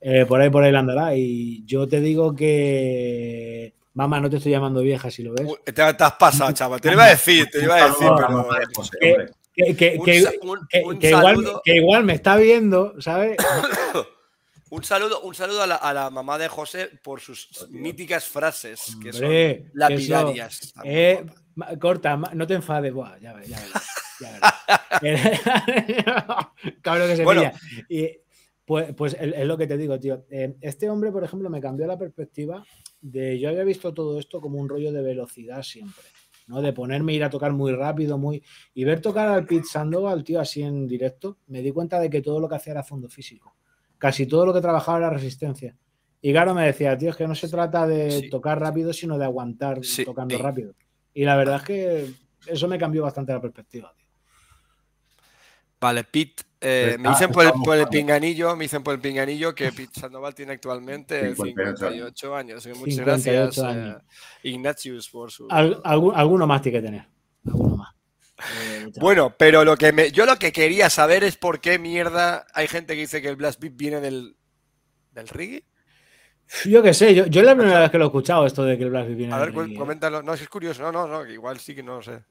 Eh, por ahí, por ahí andará. Y yo te digo que Mamá, no te estoy llamando vieja si lo ves.
te, has pasado, chaval. Te lo iba a decir, te lo iba a decir,
pero. Que, igual, me está viendo, ¿sabes?
un saludo, un saludo a, la, mamá de José por sus míticas frases, que son lapidarias.
Eh, corta, no te enfades. Buah, ya ves, ya ves. Cabrón que se bueno, y, pues, pues es lo que te digo, tío. Eh, este hombre, por ejemplo, me cambió la perspectiva de yo había visto todo esto como un rollo de velocidad siempre, ¿no? De ponerme ir a tocar muy rápido, muy y ver tocar al Pete Sandoval, tío, así en directo, me di cuenta de que todo lo que hacía era fondo físico. Casi todo lo que trabajaba era resistencia. Y claro, me decía, tío, es que no se trata de tocar rápido, sino de aguantar tocando rápido. Y la verdad es que eso me cambió bastante la perspectiva, tío.
Vale, Pete Eh,
Está-
me dicen por el,
estamos
por el pinganillo, me dicen por el pinganillo que Pete Sandoval tiene actualmente
58
58 años. Así que muchas
58
gracias,
años.
eh, Ignatius, por su.
Al- algún- alguno más tiene que tener. Alguno más. Eh,
Bueno, pero lo que me, yo lo que quería saber es por qué mierda hay gente que dice que el Blast Beat viene del, del reggae.
Yo qué sé, yo, yo es la primera vez que lo he escuchado esto de que el Blast Beat viene
A
del
ver, cu-
reggae.
coméntalo. No, si es curioso. No, no, no, igual sí que no lo sé.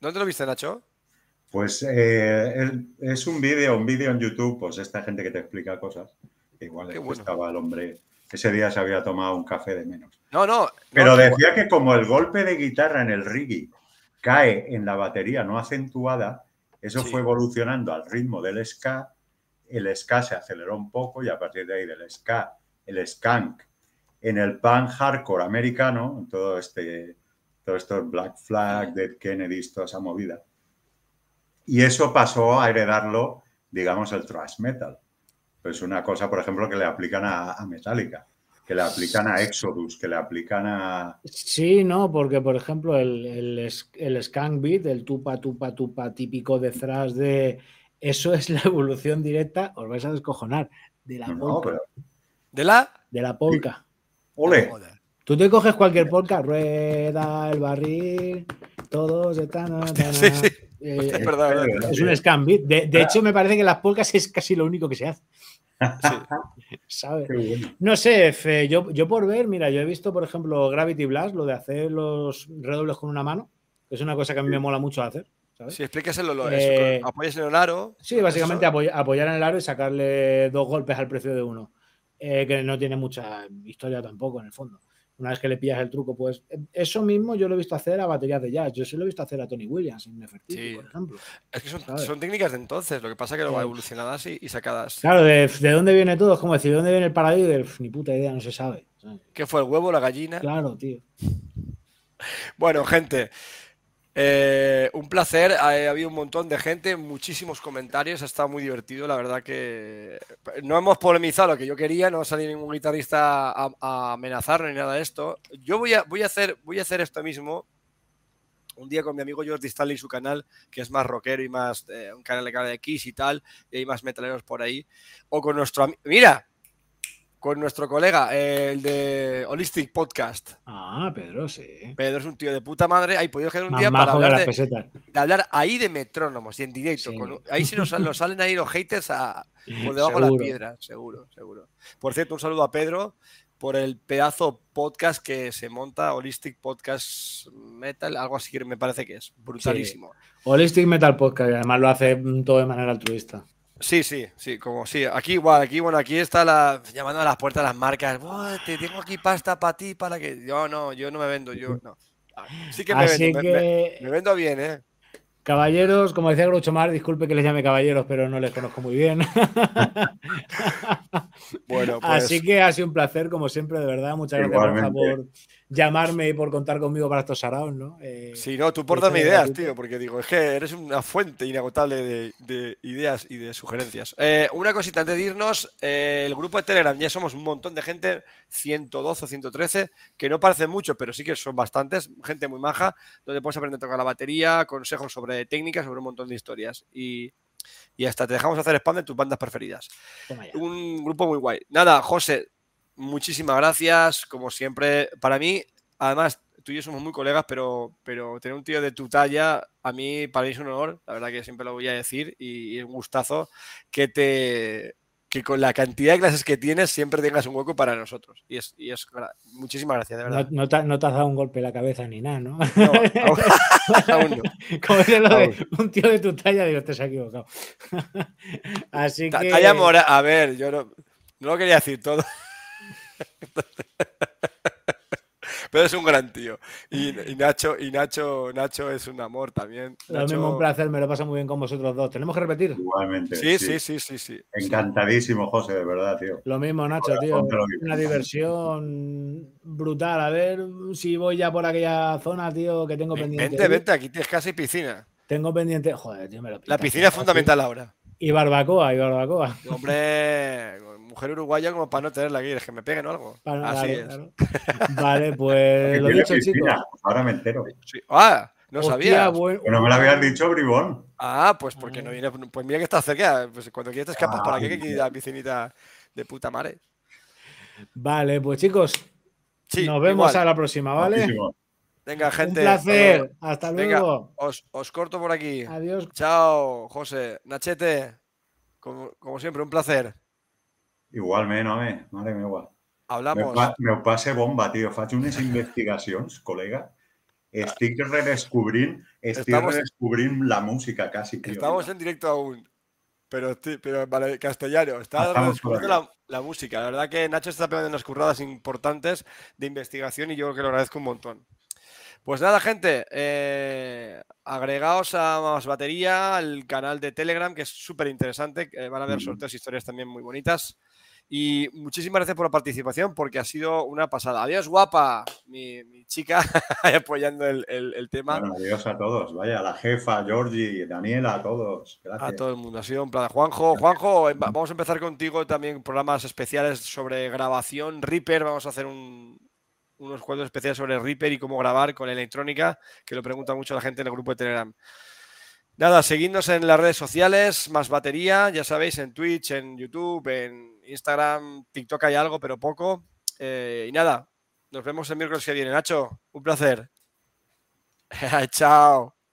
¿Dónde lo viste, Nacho?
Pues eh, es un vídeo, un vídeo en YouTube, pues esta gente que te explica cosas. Igual que
bueno.
estaba el hombre, ese día se había tomado un café de menos.
No, no.
Pero
no,
decía que como el golpe de guitarra en el reggae cae en la batería no acentuada, eso
Sí.
fue evolucionando al ritmo del ska, el ska se aceleró un poco y a partir de ahí del ska, el skank, en el punk hardcore americano, en todo este, todo esto Black Flag, Dead Kennedys, toda esa movida. Y eso pasó a heredarlo, digamos, el thrash metal. Pues una cosa, por ejemplo, que le aplican a, a Metallica, que le aplican a Exodus, que le aplican a...
Sí, no, porque por ejemplo el, el, el skank beat, el tupa, tupa, tupa típico de thrash de... Eso es la evolución directa, os vais a descojonar, de la
no,
polka.
pero...
¿De la?
De la polka.
¡Ole!
Tú te coges cualquier polka, rueda, el barril, todos están...
Sí, sí.
Eh,
Es verdad, es verdad.
es un beat. De, de hecho, me parece que las polcas es casi lo único que se hace. ¿Sabes?
Qué bueno.
No sé, Fe, yo, yo por ver, mira, yo he visto, por ejemplo, Gravity Blast, lo de hacer los redobles con una mano, que es una cosa que a mí me mola mucho hacer. ¿sabes?
Sí, explíqueselo. Lo,
Eh,
eso, apoyes en el aro.
Sí, básicamente apoy- apoyar en el aro y sacarle dos golpes al precio de uno. Eh, que no tiene mucha historia tampoco en el fondo. Una vez que le pillas el truco, pues eh, eso mismo yo lo he visto hacer a baterías de jazz. Yo sí lo he visto hacer a Tony Williams en Nefertiti,
Sí.
por ejemplo.
Es que son, técnicas de entonces. Lo que pasa es que luego
Sí.
evolucionadas y, y sacadas.
Claro, de, de dónde viene todo, es como decir, ¿de dónde viene el paradigma? Ni puta idea, no se sabe.
¿Qué fue el huevo, la gallina?
Claro, tío.
Bueno, gente, eh, un placer. Ha, ha habido un montón de gente, muchísimos comentarios. Ha estado muy divertido. La verdad que no hemos polemizado lo que yo quería. No ha salido ningún guitarrista a, a amenazarnos ni nada de esto. Yo voy a, voy a, hacer, voy a hacer esto mismo. Un día con mi amigo Jordi Stanley, su canal, que es más rockero y más eh, un canal de cara de Kiss y tal, y hay más metaleros por ahí. O con nuestro amigo. Mira, con nuestro colega, eh, el de Holistic Podcast.
Ah, Pedro, sí.
Pedro es un tío de puta madre. Ahí podemos quedar un
Más
día para hablar
las
de, hablar ahí de metrónomos y en directo.
Sí.
con- ahí sí nos, nos salen ahí los haters a- por debajo de la
Seguro.
piedra, seguro, seguro. Por cierto, un saludo a Pedro por el pedazo podcast que se monta, Holistic Podcast Metal, algo así que me parece que es. Brutalísimo.
Holistic Metal Podcast, y además lo hace todo de manera altruista.
Sí, sí, sí, como sí. Aquí igual, aquí, bueno, aquí está la llamando a las puertas las marcas. "Buah, te tengo aquí pasta para ti, para que. Yo no, yo no me vendo, yo no. Ah, Sí que me
Así
vendo, me- me-
que,
me vendo bien, ¿eh?
caballeros, como decía Groucho Mar, disculpe que les llame caballeros, pero no les conozco muy bien.
Bueno, pues.
Así que ha sido un placer, como siempre, de verdad. Muchas gracias,
Igualmente.
por llamarme y por contar conmigo para estos saraos, ¿no? Eh,
Sí, no, tú por darme ideas, tío, porque digo, es que eres una fuente inagotable de, de ideas y de sugerencias. Eh, una cosita antes de irnos, eh, el grupo de Telegram, ya somos un montón de gente, 112 o 113, que no parece mucho, pero sí que son bastantes, gente muy maja, donde puedes aprender a tocar la batería, consejos sobre técnicas, sobre un montón de historias. Y, y hasta te dejamos hacer spam de tus bandas preferidas. Un grupo muy guay. Nada, José, muchísimas gracias, como siempre. Para mí, además, tú y yo somos muy colegas, pero, pero tener un tío de tu talla, a mí, para mí es un honor, la verdad que siempre lo voy a decir, y, es un gustazo que te que con la cantidad de clases que tienes siempre tengas un hueco para nosotros. Y es, y es muchísimas gracias, de
No,
verdad.
no te, no te has dado un golpe en la cabeza ni nada, ¿no?
No, aún, aún no.
Como dice lo de
Aún.
un tío de tu talla, digo, te has equivocado. Así que.
Talla mora, a ver, yo no, no lo quería decir todo. Pero es un gran tío. Y, y Nacho, y Nacho, Nacho es un amor también.
Lo
Nacho-
mismo un placer, me lo paso muy bien con vosotros dos. ¿Tenemos que repetir?
Igualmente.
Sí, sí, sí, sí, sí.
Encantadísimo, José, de verdad, tío.
Lo mismo, Nacho, tío. Una diversión brutal. A ver si voy ya por aquella zona, tío, que tengo pendiente.
Vente, vente, aquí tienes casa y piscina.
Tengo pendiente. Joder, tío, me lo
La
pintas,
piscina es
tío,
fundamental ahora.
Y barbacoa, y barbacoa.
Hombre, mujer uruguaya como para no tenerla aquí, es que me peguen o algo.
Para-
Así
claro,
es.
claro. Vale, pues lo dicho, chicos.
pues Ahora me entero.
Sí. Ah, No
Hostia,
sabía.
buen-
Que no me lo habías dicho, bribón.
Ah, pues porque no viene. Pues mira que está cerca. Pues cuando quieras te escapas
Ah,
para aquí, que la piscinita de puta madre.
Vale, pues chicos,
Sí,
nos vemos
igual.
a la próxima, ¿vale?
Venga,
Un
gente.
placer. Hasta
Venga.
luego.
Os, os corto por aquí.
Adiós.
Chao, José. Nachete, como, como siempre, un placer.
Igualment, home, mare meva. Meu,
Hablamos.
pa, meu passe bomba, tio. Faig unes investigacions, col·lega. Estic redescobrint, estic
Estamos-
redescobrint la música casi, tio.
Estamos en directo aún. Pero, pero vale, castellano. Está redescubriendo la, la música. La verdad que Nacho está pegando unas curradas importantes de investigación y yo creo que lo agradezco un montón. Pues nada, gente, eh, agregaos a Más Batería, al canal de Telegram, que es súper interesante. que van a haber sorteos, historias también muy bonitas. Y muchísimas gracias por la participación, porque ha sido una pasada. Adiós, guapa, mi, mi chica, apoyando el, el- el tema.
Bueno, adiós a todos. Vaya, la jefa, Georgie, Daniela, a todos. Gracias.
A todo el mundo, ha sido un plan. Juanjo, Juanjo, em- vamos a empezar contigo también programas especiales sobre grabación. Reaper, vamos a hacer un- unos cuadros especiales sobre Reaper y cómo grabar con electrónica, que lo pregunta mucho la gente en el grupo de Telegram. Nada, seguidnos en las redes sociales, más batería, ya sabéis, en Twitch, en YouTube, en Instagram, TikTok hay algo, pero poco. Eh, y nada, nos vemos el miércoles que viene. Nacho, un placer. Chao.